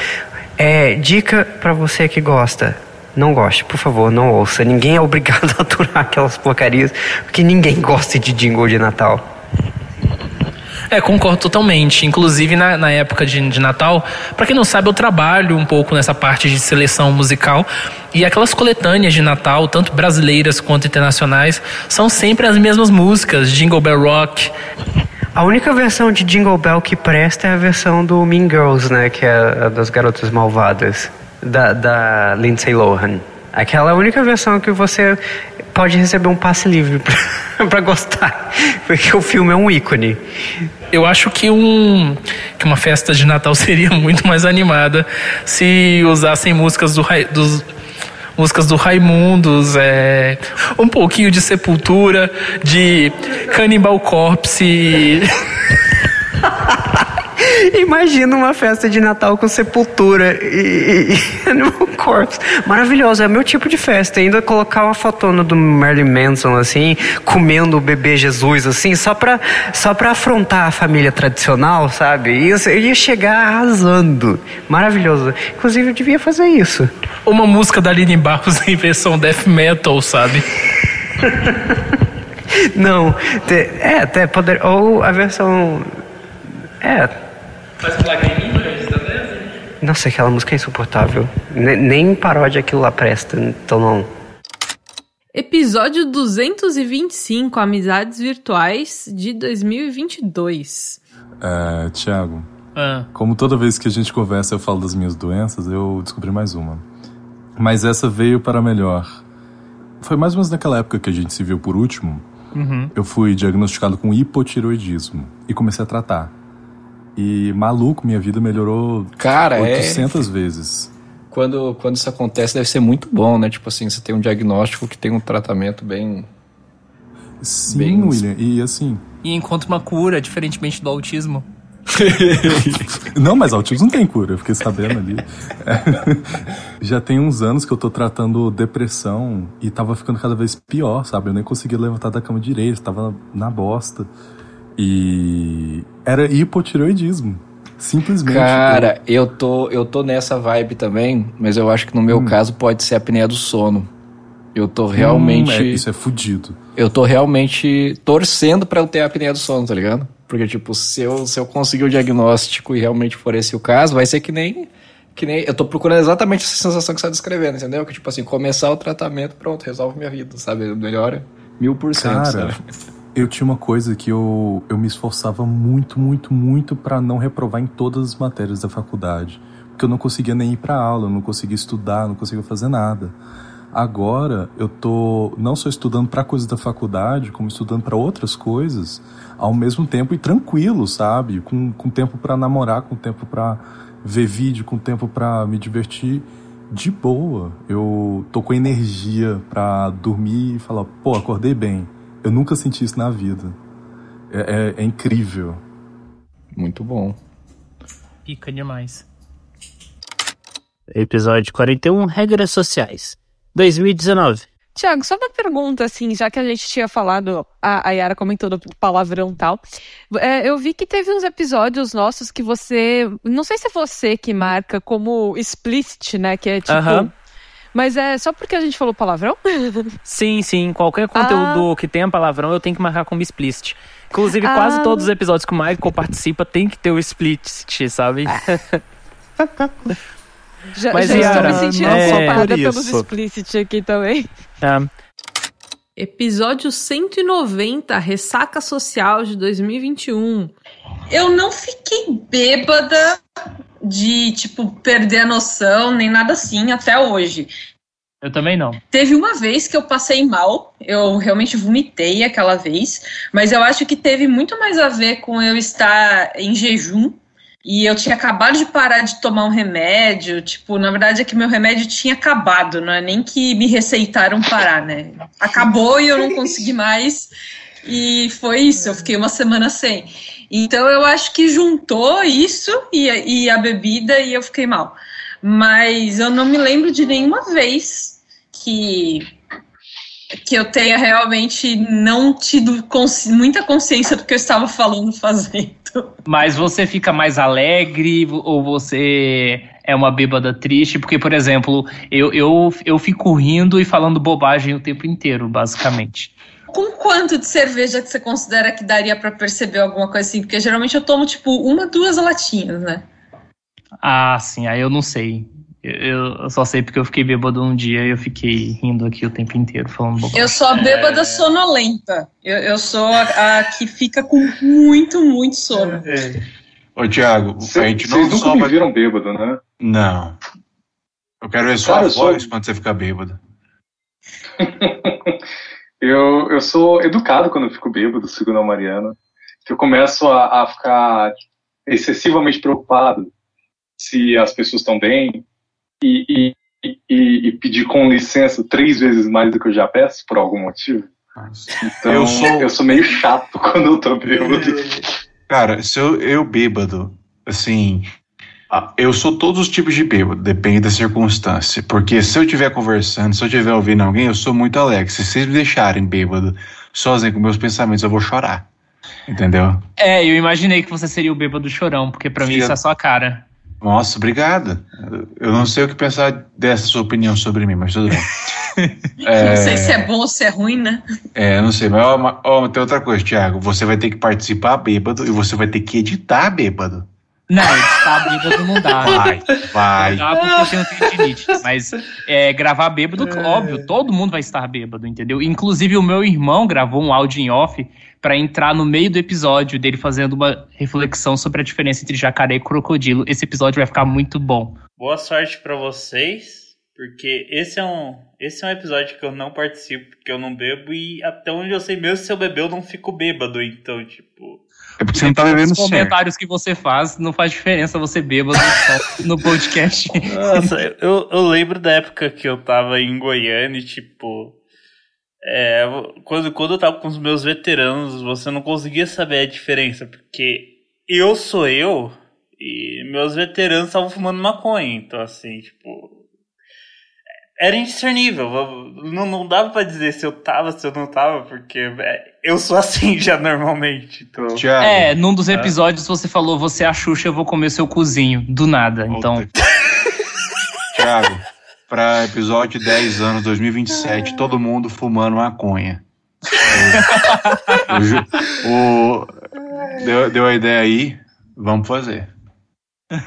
É, dica pra você que gosta. Não goste, por favor, não ouça. Ninguém é obrigado a aturar aquelas porcarias, porque ninguém gosta de jingle de Natal. É, concordo totalmente. Inclusive na, na época de, de Natal, pra quem não sabe, eu trabalho um pouco nessa parte de seleção musical. E aquelas coletâneas de Natal, tanto brasileiras quanto internacionais, são sempre as mesmas músicas: Jingle Bell Rock. A única versão de Jingle Bell que presta é a versão do Mean Girls, né? Que é a das garotas malvadas, da, da Lindsay Lohan. Aquela é única versão que você pode receber um passe livre pra, pra gostar, porque o filme é um ícone. Eu acho que, um, que uma festa de Natal seria muito mais animada se usassem músicas do, dos músicas do Raimundos, é, um pouquinho de Sepultura, de Cannibal Corpse. Imagina uma festa de Natal com sepultura e, e, e Animal Corpse. Maravilhoso, é meu tipo de festa. Ainda colocar uma fotona do Marilyn Manson, assim, comendo o bebê Jesus, assim, só pra, só pra afrontar a família tradicional, sabe? E eu, ia chegar arrasando. Maravilhoso. Inclusive, eu devia fazer isso. Uma música da Aline Barros em versão death metal, sabe? Não, é, até poder. Ou a versão. É, Faz um? Nossa, aquela música é insuportável. Ne- nem paródia aquilo lá presta, então não. Episódio 225, Amizades Virtuais de 2022. É, Tiago, Ah. como toda vez que a gente conversa eu falo das minhas doenças, eu descobri mais uma. Mas essa veio para melhor. Foi mais ou menos naquela época que a gente se viu por último. Uhum. Eu fui diagnosticado com hipotiroidismo e comecei a tratar. E maluco, minha vida melhorou Cara, é- 800 vezes. Quando, quando isso acontece, deve ser muito bom, né? Tipo assim, você tem um diagnóstico que tem um tratamento bem. Sim, Bem- William, e assim. E encontra uma cura, diferentemente do autismo. Não, mas autismo não tem cura, eu fiquei sabendo ali. É. Já tem uns anos que eu tô tratando depressão e tava ficando cada vez pior, sabe? Eu nem conseguia levantar da cama direito, tava na bosta. E era hipotireoidismo. Simplesmente. Cara, eu tô, eu tô nessa vibe também, mas eu acho que no meu Hum. caso pode ser a apneia do sono. Eu tô realmente. Hum, é, isso é fudido. Eu tô realmente torcendo pra eu ter a apneia do sono, tá ligado? Porque, tipo, se eu, se eu conseguir o diagnóstico e realmente for esse o caso, vai ser que nem. Que nem. Eu tô procurando exatamente essa sensação que você tá descrevendo, entendeu? Que, tipo assim, começar o tratamento, pronto, resolve minha vida, sabe? Melhora mil por cento, sabe? Eu tinha uma coisa que eu, eu me esforçava muito, muito, muito pra não reprovar em todas as matérias da faculdade. Porque eu não conseguia nem ir pra aula, eu não conseguia estudar, não conseguia fazer nada. Agora eu tô não só estudando pra coisas da faculdade, como estudando pra outras coisas, ao mesmo tempo e tranquilo, sabe? Com, com tempo pra namorar, com tempo pra ver vídeo, com tempo pra me divertir de boa. Eu tô com energia pra dormir e falar, pô, acordei bem. Eu nunca senti isso na vida. É, é- é incrível. Muito bom. pica demais. Episódio 41, Regras Sociais. 2019. Tiago, só uma pergunta, assim, já que a gente tinha falado, a, a Yara comentou do palavrão e tal. É, eu vi que teve uns episódios nossos que você. Não sei se é você que marca como explicit, né? Que é tipo. Aham. Mas é só porque a gente falou palavrão? Sim, sim. Qualquer conteúdo que tenha palavrão eu tenho que marcar como explicit. Inclusive, Ah. quase todos os episódios que o Michael participa tem que ter o explicit, sabe? Já, Mas, já estou me sentindo é, culpada pelos explicit aqui também. Tá. Episódio 190, Ressaca Social de 2021. Eu não fiquei bêbada de, tipo, perder a noção, nem nada assim, até hoje. Eu também não. Teve uma vez que eu passei mal, eu realmente vomitei aquela vez, mas eu acho que teve muito mais a ver com eu estar em jejum e eu tinha acabado de parar de tomar um remédio. Tipo, na verdade é que meu remédio tinha acabado, não é nem que me receitaram parar, né? Acabou e eu não consegui mais. E foi isso, eu fiquei uma semana sem. Então eu acho que juntou isso e, e a bebida e eu fiquei mal. Mas eu não me lembro de nenhuma vez que que eu tenha realmente não tido consci- muita consciência do que eu estava falando fazendo. Mas você fica mais alegre ou você é uma bêbada triste? Porque, por exemplo, eu, eu, eu fico rindo e falando bobagem o tempo inteiro, basicamente. Com quanto de cerveja que você considera que daria pra perceber alguma coisa assim? Porque geralmente eu tomo tipo uma, duas latinhas, né? Ah, sim, aí eu não sei. Eu, eu só sei porque eu fiquei bêbado um dia e eu fiquei rindo aqui o tempo inteiro, falando bobagem. Eu sou a bêbada sonolenta. Eu, eu sou a, a que fica com muito, muito sono. Ô, Thiago, a gente não Vocês nunca me viram bêbado, né? Não. Eu quero ver só Cara, a eu sou- voz quando você ficar bêbado. Eu, eu sou educado quando eu fico bêbado, segundo a Mariana. Eu começo a, a ficar excessivamente preocupado se as pessoas estão bem e, e, e, e pedir com licença três vezes mais do que eu já peço, por algum motivo. Então, Eu eu sou- sou, meio chato quando eu tô bêbado. Cara, se eu, eu bêbado, assim, eu sou todos os tipos de bêbado, depende da circunstância. Porque se eu estiver conversando, se eu estiver ouvindo alguém, eu sou muito alegre. Se vocês me deixarem bêbado, sozinho com meus pensamentos, eu vou chorar. Entendeu? É, eu imaginei que você seria o bêbado chorão, porque pra mim isso é só a cara. Nossa, obrigado. Eu não sei o que pensar dessa sua opinião sobre mim, mas tudo bem. Não sei se é bom ou se é ruim, né? É, não sei, mas ó, ó, tem outra coisa, Thiago. Você vai ter que participar bêbado e você vai ter que editar bêbado. Não, editar bêbado não dá. Vai, vai. Não dá porque eu tenho tendinite. Mas é, gravar bêbado, óbvio, todo mundo vai estar bêbado, entendeu? Inclusive o meu irmão gravou um áudio em off pra entrar no meio do episódio dele fazendo uma reflexão sobre a diferença entre jacaré e crocodilo. Esse episódio vai ficar muito bom. Boa sorte pra vocês, porque esse é um esse é um episódio que eu não participo, porque eu não bebo e até onde eu sei, mesmo se eu beber eu não fico bêbado, então tipo. É porque você não tá bebendo Os certo. comentários que você faz não faz diferença você bêbado no podcast. Nossa, eu, eu lembro da época que eu tava em Goiânia e tipo. É, quando, quando eu tava com os meus veteranos, você não conseguia saber a diferença, porque eu sou eu e meus veteranos estavam fumando maconha, então assim, tipo. Era indiscernível, não, não dava pra dizer se eu tava, se eu não tava, porque é, eu sou assim já normalmente. Então... É, num dos episódios você falou, você é a Xuxa, eu vou comer seu cozinho, do nada. Então, Thiago, pra episódio 10 anos, 2027, todo mundo fumando maconha. O, o o- deu, deu a ideia aí, vamos fazer.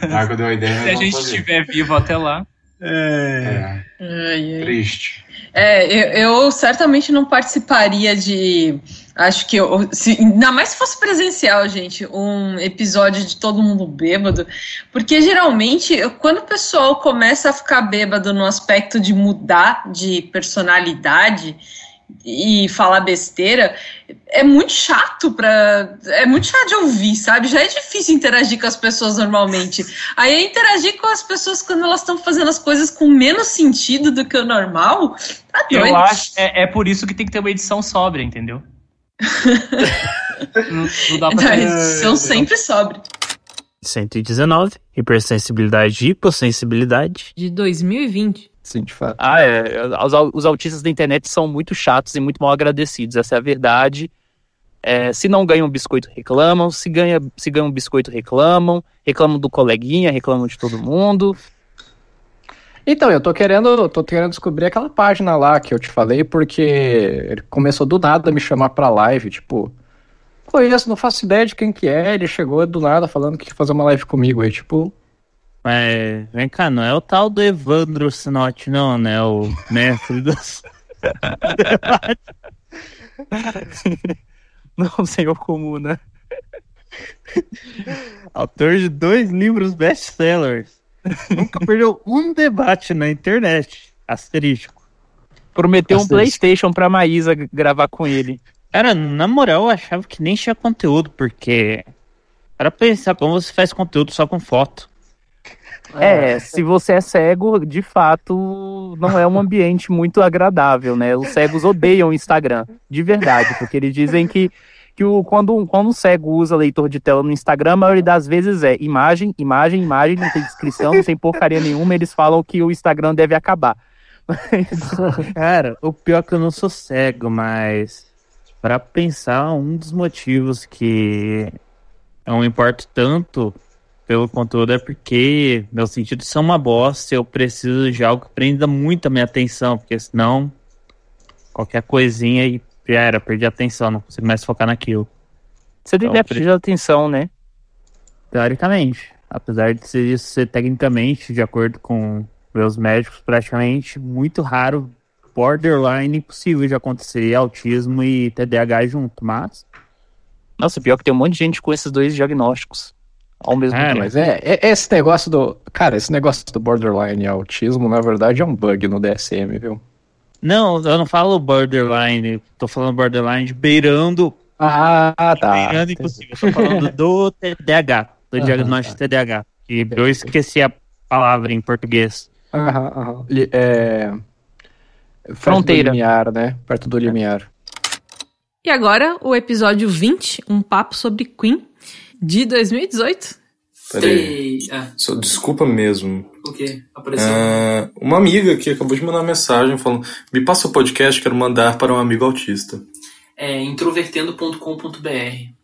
Marco deu a ideia, se a gente fazer. estiver vivo até lá. É, Ai, ai. triste. É, eu, eu certamente não participaria de. Acho que eu. Se, ainda mais se fosse presencial, gente, um episódio de todo mundo bêbado. Porque geralmente, eu- quando o pessoal começa a ficar bêbado no aspecto de mudar de personalidade e falar besteira, é muito chato pra. É muito chato de ouvir, sabe? Já é difícil interagir com as pessoas normalmente. Aí interagir com as pessoas quando elas estão fazendo as coisas com menos sentido do que o normal. Tá doido. Eu acho, é, é por isso que tem que ter uma edição sóbria, entendeu? não, não dá pra Não, ter- são sempre sobre. 119, hipersensibilidade e hipossensibilidade. De 2020. Sim, de fato. Ah, é. Os, os autistas da internet são muito chatos e muito mal agradecidos. Essa é a verdade. É, se não ganham biscoito, reclamam. Se, ganha, se ganham biscoito, reclamam. Reclamam do coleguinha, reclamam de todo mundo. Então, eu tô querendo, tô querendo descobrir aquela página lá que eu te falei, porque ele começou do nada a me chamar pra live, tipo, conheço, não faço ideia de quem que é, ele chegou do nada falando que ia fazer uma live comigo aí, tipo, Mas, vem cá, não é o tal do Evandro Sinotti, não, né? O mestre dos. Não, senhor comum, né? Autor de dois livros best-sellers. Nunca perdeu um debate na internet. Asterístico. Prometeu um Asterisco. PlayStation pra Maísa gravar com ele. Cara, na moral, eu achava que nem tinha conteúdo, porque. Para pensar como você faz conteúdo só com foto. É, se você é cego, de fato, não é um ambiente muito agradável, né? Os cegos odeiam o Instagram, de verdade, porque eles dizem que, que o, quando, quando um cego usa leitor de tela no Instagram, a maioria das vezes é imagem, imagem, imagem, não tem descrição, não tem porcaria nenhuma, eles falam que o Instagram deve acabar. Cara, o pior é que eu não sou cego, mas para pensar, um dos motivos que eu não importo tanto pelo conteúdo é porque meus sentidos são uma bosta, eu preciso de algo que prenda muito a minha atenção, porque senão qualquer coisinha e já era, perdi a atenção, não consigo mais focar naquilo. Você tem Então, déficit de atenção, né? Teoricamente, apesar de ser isso ser tecnicamente, de acordo com meus médicos, praticamente muito raro, borderline impossível de acontecer autismo e TDAH junto, mas Nossa, pior que tem um monte de gente com esses dois diagnósticos ao mesmo É, tempo. mas é, é- esse negócio do. Cara, esse negócio do borderline e autismo, na verdade, é um bug no DSM, viu? Não, eu não falo borderline, tô falando borderline de beirando. Ah, tá. Beirando impossível. Eu tô falando do TDAH, do Aham, diagnóstico de TDAH. E eu esqueci a palavra em português. Aham, aham. É... perto Fronteira. Do limiar, né? Perto do limiar. E agora, o episódio 20, um papo sobre Queen, de 2018. Peraí. Ah, Só, desculpa mesmo. o quê? Apareceu. Ah, uma amiga que acabou de mandar uma mensagem falando: Me passa o podcast, quero mandar para um amigo autista. É introvertendo.com.br.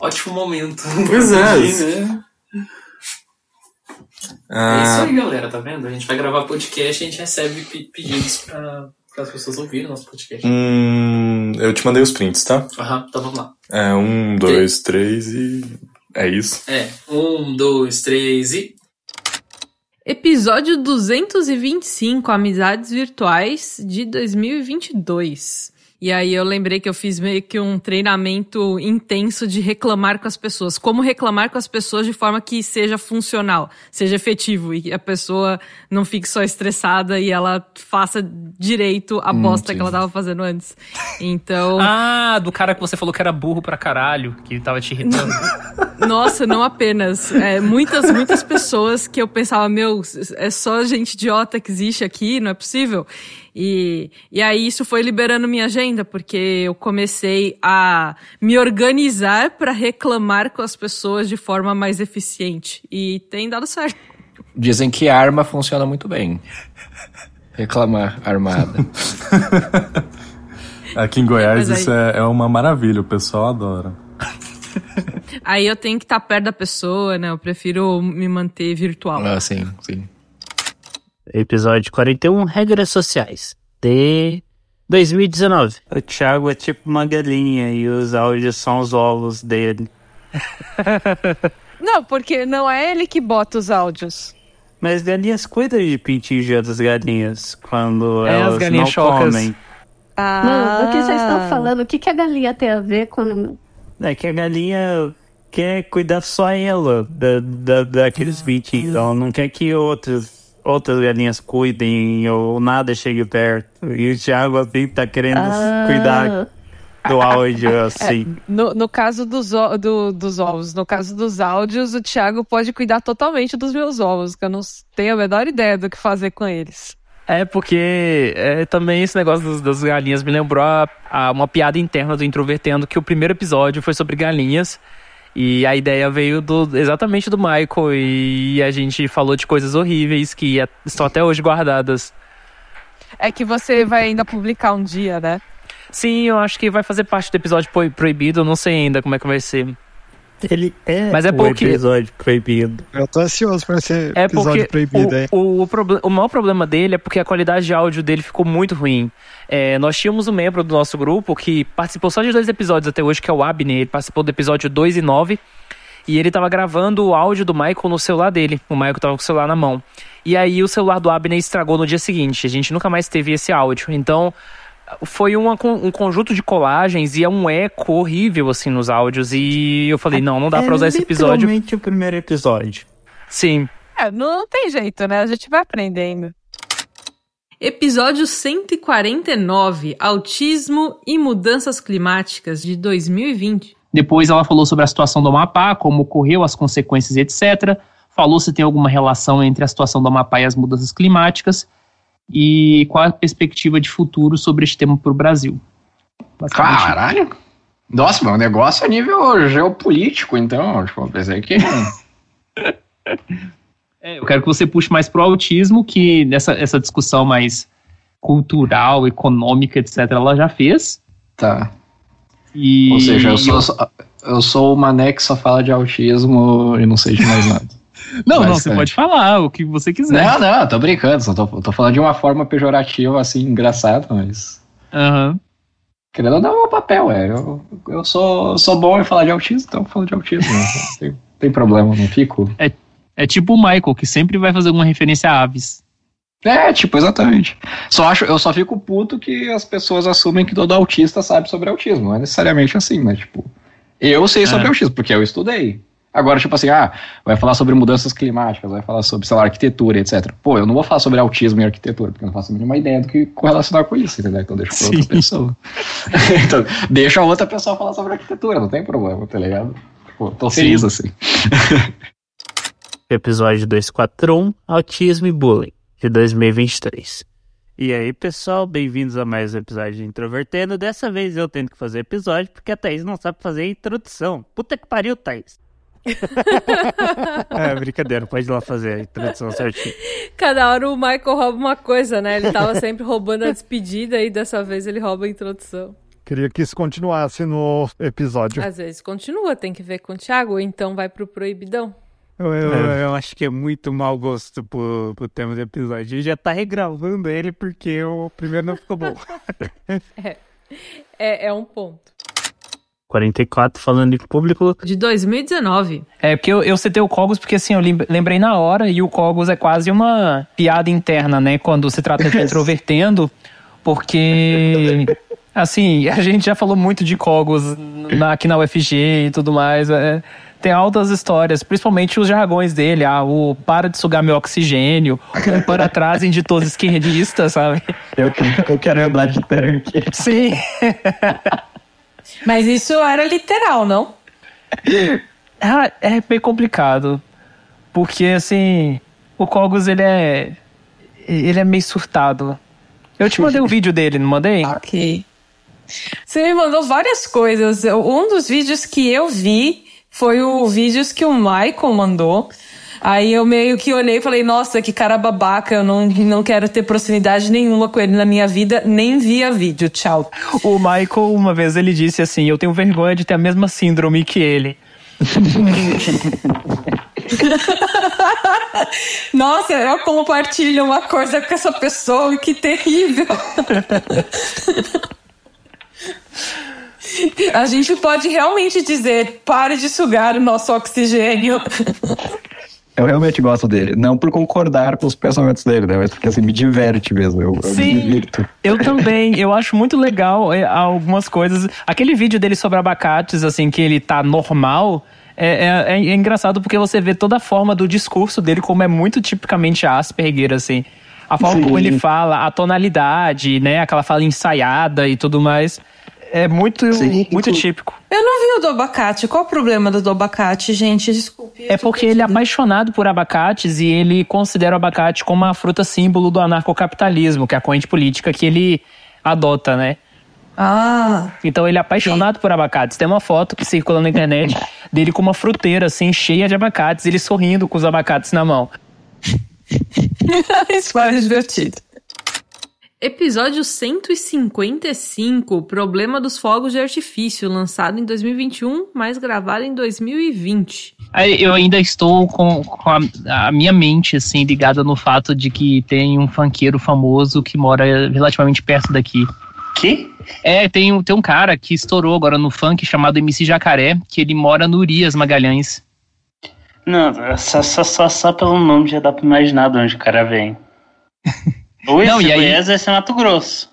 Ótimo momento. Pois é. né? É isso Ah, aí, galera, tá vendo? A gente vai gravar podcast e a gente recebe pe- pedidos pra, as pessoas ouvirem nosso podcast. hum, eu te mandei os prints, tá? Aham, então vamos lá. É um, dois, três e. É isso. É, um, dois, três e. Episódio 225, Amizades Virtuais, de 2022. E aí eu lembrei que eu fiz meio que um treinamento intenso de reclamar com as pessoas. Como reclamar com as pessoas de forma que seja funcional, seja efetivo e que a pessoa não fique só estressada e ela faça direito a Hum, bosta sim. que ela tava fazendo antes. Então, Ah, do cara que você falou que era burro pra caralho, que tava te irritando. Nossa, não apenas. É, muitas, muitas pessoas que eu pensava, meu, é só gente idiota que existe aqui, não é possível. E, e aí isso foi liberando minha agenda, porque eu comecei a me organizar para reclamar com as pessoas de forma mais eficiente. E tem dado certo. Dizem que arma funciona muito bem. Reclamar armada. Aqui em Goiás aí- isso é, é uma maravilha, o pessoal adora. Aí eu tenho que estar perto da pessoa, né? Eu prefiro me manter virtual. Ah, sim, sim. Episódio 41, Regras Sociais, de 2019. O Thiago é tipo uma galinha e os áudios são os ovos dele. Não, porque não é ele que bota os áudios. Mas galinhas cuidam de pintinho outras galinhas quando É, as elas galinhas não chocas. comem. Mano, do que vocês Ah. estão falando? O que, que a galinha tem a ver com. É que a galinha quer cuidar só ela da, da, daqueles pintinhos. Ela não quer que outras, outras galinhas cuidem ou nada chegue perto. E o Thiago assim tá querendo Ah. cuidar do áudio assim. No, no caso dos, o- do- dos ovos, no caso dos áudios, o Thiago pode cuidar totalmente dos meus ovos, que eu não tenho a menor ideia do que fazer com eles. É porque é, também esse negócio das, das galinhas me lembrou a, a uma piada interna do Introvertendo, que o primeiro episódio foi sobre galinhas. E a ideia veio do, exatamente do Michael. E a gente falou de coisas horríveis que estão até hoje guardadas. É que você vai ainda publicar um dia, né? Sim, eu acho que vai fazer parte do episódio pro- proibido. Eu não sei ainda como é que vai ser. Ele é, Mas é o porque- episódio proibido. Eu tô ansioso pra esse É episódio porque proibido aí. o, o, o, proble- o maior problema dele é porque a qualidade de áudio dele ficou muito ruim. É, nós tínhamos um membro do nosso grupo que participou só de dois episódios até hoje, que é o Abner. Ele participou do episódio 2 e 9. E ele tava gravando o áudio do Michael no celular dele. O Michael tava com o celular na mão. E aí o celular do Abner estragou no dia seguinte. A gente nunca mais teve esse áudio. Então foi uma um conjunto de colagens e é um eco horrível assim nos áudios. E eu falei, não, não dá pra usar esse episódio. literalmente o primeiro episódio. Sim. É, não tem jeito, né? A gente vai aprendendo. Episódio 149: Autismo e Mudanças Climáticas de 2020. Depois ela falou sobre a situação do Amapá, como ocorreu, as consequências, etc. Falou se tem alguma relação entre a situação do Amapá e as mudanças climáticas e qual a perspectiva de futuro sobre este tema para o Brasil. Caralho! Nossa, mas o negócio é nível geopolítico, então. Tipo, eu pensei que. É, eu quero que você puxe mais pro autismo, que nessa essa discussão mais cultural, econômica, etc., ela já fez. Tá. E Ou seja, eu sou, eu sou o mané que só fala de autismo e não sei de mais nada. Não, não, você pode falar o que você quiser. Não, não, tô brincando, só tô, tô falando de uma forma pejorativa, assim, engraçada, mas. Aham. Querendo dar o meu papel, é. Eu, eu sou, sou bom em falar de autismo, então eu falo de autismo. não tem, tem problema, não fico. É, é tipo o Michael, que sempre vai fazer alguma referência a aves. É, tipo, exatamente. Só acho, eu só fico puto que as pessoas assumem que todo autista sabe sobre autismo. Não é necessariamente assim, mas, tipo, eu sei sobre É. autismo, porque eu estudei. Agora, tipo assim, ah, vai falar sobre mudanças climáticas, vai falar sobre, sei lá, arquitetura, etc. Pô, eu não vou falar sobre autismo e arquitetura, porque eu não faço a mínima ideia do que correlacionar com isso, entendeu? Então deixa pra outra pessoa. então, deixa a outra pessoa falar sobre arquitetura, não tem problema, tá ligado? Tipo, tô feliz Sim. assim. Episódio 241, Autismo e Bullying, de 2023. E aí, pessoal, bem-vindos a mais um episódio de Introvertendo. Dessa vez eu tento que fazer episódio porque a Thaís não sabe fazer a introdução. Puta que pariu, Thaís. é, brincadeira, pode ir lá fazer a introdução certinho. Cada hora o Michael rouba uma coisa, né? Ele tava sempre roubando a despedida e dessa vez ele rouba a introdução. Queria que isso continuasse no episódio. Às vezes continua, tem que ver com o Thiago, ou então vai pro proibidão. Eu, eu- Eu, eu acho que é muito mau gosto pro, pro tema do episódio. Gente já tá regravando ele porque o primeiro não ficou bom. É, é, é um ponto. 44 falando em público. De 2019. É, porque eu, eu citei o Cogos porque, assim, eu lem- lembrei na hora e o Cogos é quase uma piada interna, né? Quando se trata de introvertendo, porque, assim, a gente já falou muito de Cogos na- aqui na UFG e tudo mais. é, tem altas histórias, principalmente os jargões dele. Ah, o para de sugar meu oxigênio, o para trás de todos esquerdistas, sabe? Eu, eu quero lembrar de tanque. Sim. Mas isso era literal, não? Ah, é meio complicado. Porque, assim, o Cogos, ele é. Ele é meio surtado. Eu te mandei um vídeo dele, não mandei? Ok. Você me mandou várias coisas. Um dos vídeos que eu vi foi o vídeos que o Michael mandou. Aí eu meio que olhei e falei, nossa, que cara babaca, eu não, não quero ter proximidade nenhuma com ele na minha vida, nem via vídeo, tchau. O Michael, uma vez, ele disse assim: Eu tenho vergonha de ter a mesma síndrome que ele. Nossa, eu compartilho uma coisa com essa pessoa, que terrível. A gente pode realmente dizer, pare de sugar o nosso oxigênio. Eu realmente gosto dele. Não por concordar com os pensamentos dele, né? Mas porque assim, me diverte mesmo. Eu, eu me Sim. divirto. Eu também, eu acho muito legal é, algumas coisas. Aquele vídeo dele sobre abacates, assim, que ele tá normal. É, é- é- é engraçado porque você vê toda a forma do discurso dele, como é muito tipicamente Asperger, assim. A forma Sim. como ele fala, a tonalidade, né? Aquela fala ensaiada e tudo mais. É muito, muito típico. Eu não vi o do abacate. Qual o problema do, do abacate, gente? Desculpe. É porque ele é apaixonado por abacates e ele considera o abacate como uma fruta símbolo do anarcocapitalismo, que é a corrente política que ele adota, né? Ah. Então ele é apaixonado por abacates. Tem uma foto que circula na internet dele com uma fruteira assim, cheia de abacates, ele sorrindo com os abacates na mão. Isso foi divertido. Episódio 155, Problema dos Fogos de Artifício, lançado em 2021, mas gravado em 2020. Aí Eu ainda estou com, com a, a minha mente assim ligada no fato de que tem um funkeiro famoso que mora relativamente perto daqui. Que? É, tem, um- tem um cara que estourou agora no funk chamado MC Jacaré, que ele mora no Urias Magalhães. Não, só, só, só, só pelo nome já dá pra imaginar de onde o cara vem. Ou Não, e aí- ser Mato Grosso.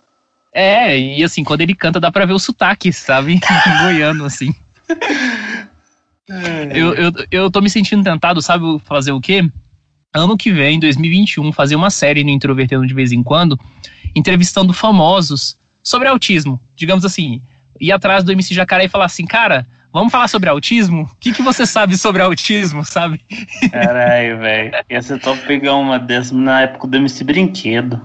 É, e assim, quando ele canta dá pra ver o sotaque, sabe? Goiano, assim. Eu, eu, eu tô me sentindo tentado, sabe fazer o quê? Ano que vem, 2021, fazer uma série no Introvertendo de vez em quando, entrevistando famosos sobre autismo. Digamos assim, ir atrás do MC Jacaré e falar assim, cara, vamos falar sobre autismo? O que, que você sabe sobre autismo, sabe? Caralho, velho. Ia ser top pegar uma dessas na época do MC Brinquedo.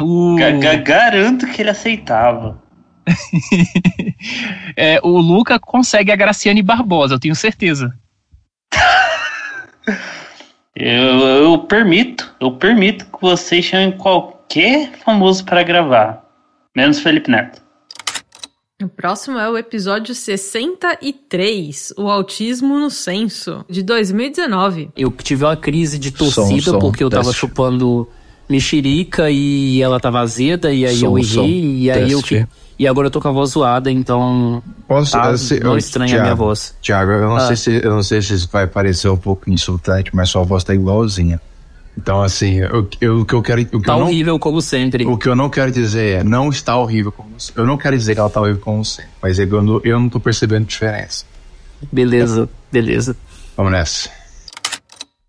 Uh. Ga- ga- garanto que ele aceitava. É, o Luca consegue a Graciane Barbosa, eu tenho certeza. Eu, eu permito, eu permito que vocês chamem qualquer famoso para gravar. Menos Felipe Neto. O próximo é o episódio 63, O Autismo no Censo, de 2019. Eu tive uma crise de torcida Som, som, porque eu tava teste. chupando mexerica e ela tava azeda e aí Som, eu errei som, e aí eu teste. e agora eu tô com a voz zoada, então Posso, tá, sei- não estranha a minha voz. Tiago, eu não Ah. sei se eu não sei se isso vai parecer um pouco insultante, mas sua voz tá igualzinha. Então, assim, eu, eu- o que eu quero. O que Tá eu não, horrível como sempre. O que eu não quero dizer é, não está horrível como Eu não quero dizer que ela tá horrível como sempre, mas é eu não, eu não tô percebendo diferença. Beleza, beleza. Vamos nessa.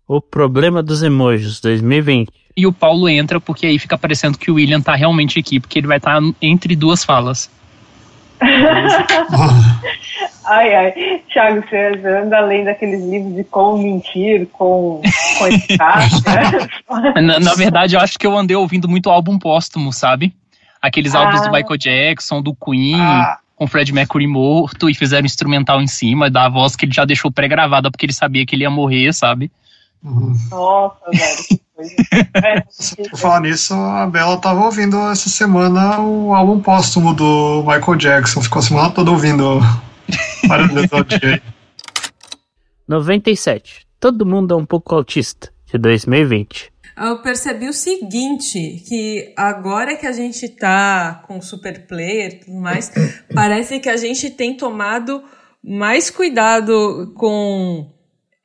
O problema dos emojis 2020. E o Paulo entra porque aí fica parecendo que o William tá realmente aqui, porque ele vai estar entre duas falas. Ai, ai. Thiago, você anda além daqueles livros de como mentir, com, com escape. Na, na verdade, eu acho que eu andei ouvindo muito álbum póstumo, sabe? Aqueles Ah. álbuns do Michael Jackson, do Queen, Ah. com Fred Mercury morto, e fizeram um instrumental em cima da voz que ele já deixou pré-gravada porque ele sabia que ele ia morrer, sabe? Nossa, velho. É, Por falar nisso, a Bela tava ouvindo essa semana o álbum póstumo do Michael Jackson. Ficou a semana toda ouvindo episódios aí. 97. Todo mundo é um pouco autista, de 2020. Eu percebi o seguinte, que agora que a gente tá com super player e tudo mais, parece que a gente tem tomado mais cuidado com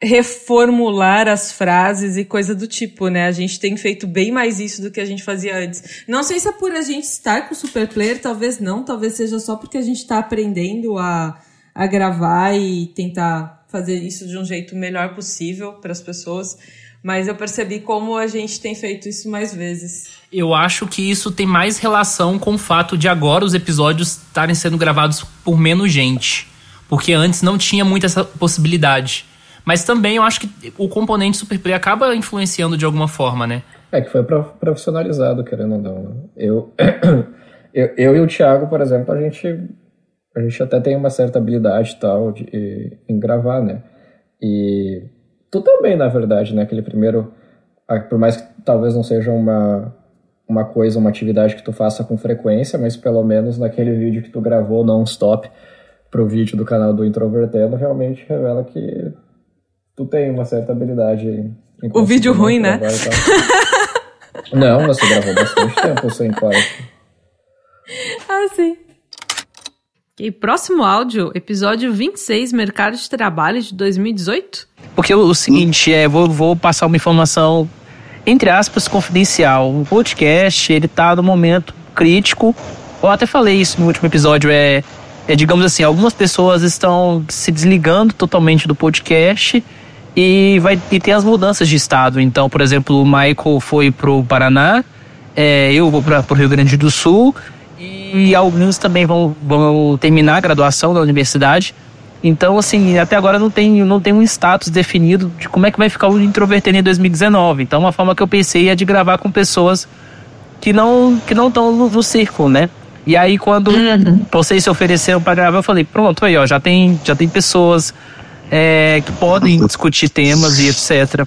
reformular as frases e coisa do tipo, né? A gente tem feito bem mais isso do que a gente fazia antes. Não sei se é por a gente estar com o super player, talvez não, talvez seja só porque a gente tá aprendendo a, a gravar e tentar fazer isso de um jeito melhor possível para as pessoas. Mas eu percebi como a gente tem feito isso mais vezes. Eu acho que isso tem mais relação com o fato de agora os episódios estarem sendo gravados por menos gente. Porque antes não tinha muito essa possibilidade. Mas também eu acho que o componente Superplay acaba influenciando de alguma forma, né? É que foi prof- profissionalizado, querendo ou não. né? Eu, eu, eu e o Thiago, por exemplo, a gente, a gente até tem uma certa habilidade tal de, em gravar, né? E tu também, na verdade, né? Aquele primeiro, por mais que talvez não seja uma, uma coisa, uma atividade que tu faça com frequência, mas pelo menos naquele vídeo que tu gravou non-stop pro vídeo do canal do Introvertendo, realmente revela que tu tem uma certa habilidade O vídeo ruim, né? Não, você gravou bastante tempo sem corte. Ah, sim. E próximo áudio, episódio 26, Mercado de Trabalho de 2018. Porque o, o seguinte, é, vou, vou passar uma informação, entre aspas, confidencial. O podcast, ele tá no momento crítico. Eu até falei isso no último episódio, é, é digamos assim, algumas pessoas estão se desligando totalmente do podcast e vai e tem as mudanças de estado. Então, por exemplo, o Michael foi pro Paraná, é, eu vou para pro Rio Grande do Sul e alguns também vão, vão terminar a graduação da universidade. Então, assim, até agora não tem, não tem um status definido de como é que vai ficar o Introvertendo em 2019. Então, uma forma que eu pensei é de gravar com pessoas que não que não estão no, no círculo, né? E aí, quando vocês se ofereceram para gravar, eu falei, pronto, aí, ó, já tem, já tem pessoas é, que podem discutir temas e etc.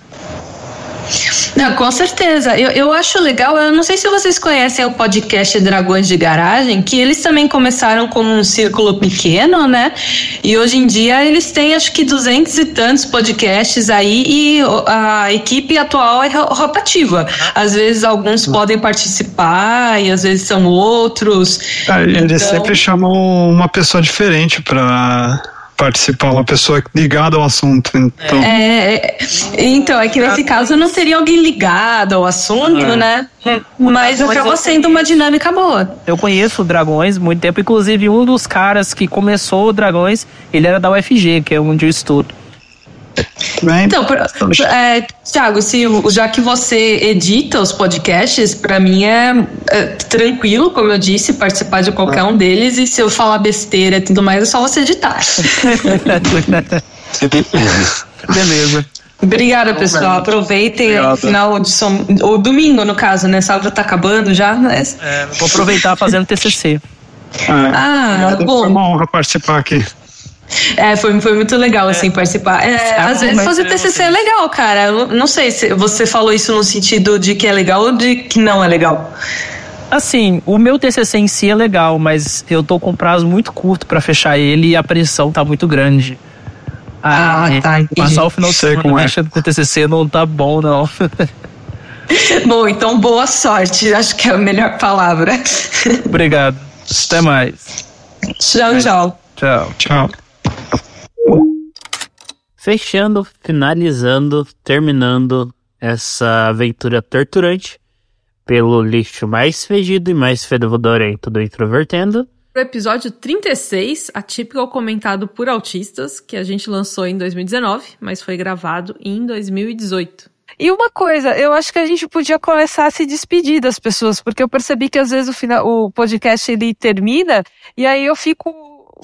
Não, com certeza. Eu, eu acho legal, eu não sei se vocês conhecem o podcast Dragões de Garagem, que eles também começaram como um círculo pequeno, né? E hoje em dia eles têm acho que duzentos e tantos podcasts aí e a equipe atual é ro- rotativa. Às vezes alguns podem participar e às vezes são outros. Ah, Eles Então- sempre chamam uma pessoa diferente pra participar, uma pessoa ligada ao assunto. Então, É, é, então, é que nesse caso não teria alguém ligado ao assunto, É. né? Mas acabou sendo uma dinâmica boa. Eu conheço o Dragões há muito tempo, inclusive um dos caras que começou o Dragões, ele era da UFG, que é onde eu estudo. Então, pra- é, Thiago, se, já que você edita os podcasts, pra mim é, é tranquilo, como eu disse, participar de qualquer um deles. E se eu falar besteira e tudo mais, é só você editar. Beleza. Obrigada, pessoal. Aproveitem o final de som, o domingo, no caso, né? Sábado tá acabando já, mas. É, vou aproveitar fazendo TCC. Ah, bom. Foi uma honra participar aqui. É, foi, foi muito legal, assim, participar. É, às vezes fazer TCC é legal, cara. Eu não sei se você falou isso no sentido de que é legal ou de que não é legal. Assim, o meu TCC em si é legal, mas eu tô com um prazo muito curto pra fechar ele e a pressão tá muito grande. Ah, tá, entendi. Passar o final de semana é. fechando o TCC não tá bom, não. Bom, então boa sorte. Acho que é a melhor palavra. Obrigado. Até mais. Tchau, tchau. Tchau. Tchau. Fechando, finalizando, terminando essa aventura torturante pelo lixo mais fedido e mais fedorento do Introvertendo. O episódio 36, atípico comentado por autistas, que a gente lançou em 2019, mas foi gravado em 2018. E uma coisa, eu acho que a gente podia começar a se despedir das pessoas, porque eu percebi que às vezes o, final, o podcast ele termina e aí eu fico,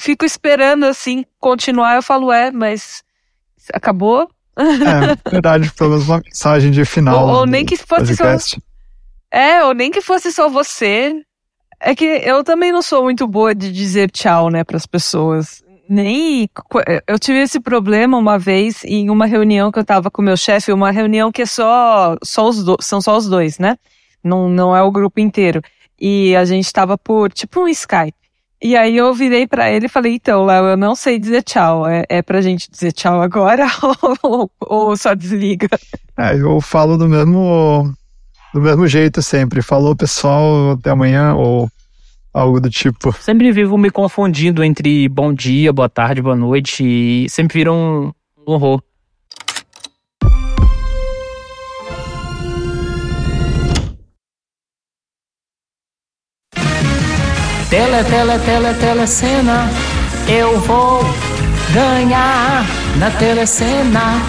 fico esperando assim continuar. Eu falo, é, mas acabou? É, verdade, pelo menos uma mensagem de final. Ou- ou nem que fosse só- podcast. É, ou nem que fosse só você. É que eu também não sou muito boa de dizer tchau, né, pras pessoas. Nem. Eu tive esse problema uma vez em uma reunião que eu tava com o meu chefe, uma reunião que é só, só os do, são só os dois, né? Não, não é o grupo inteiro. E a gente tava por tipo um Skype. E aí eu virei pra ele e falei, então, Léo, eu não sei dizer tchau. É, é pra gente dizer tchau agora ou, ou só desliga? É, eu falo do mesmo, do mesmo jeito sempre. Falou, pessoal, até amanhã, ou algo do tipo. Sempre vivo me confundindo entre bom dia, boa tarde, boa noite e sempre vira um um horror. Tele, tele, tele, telecena. Eu vou ganhar na telecena.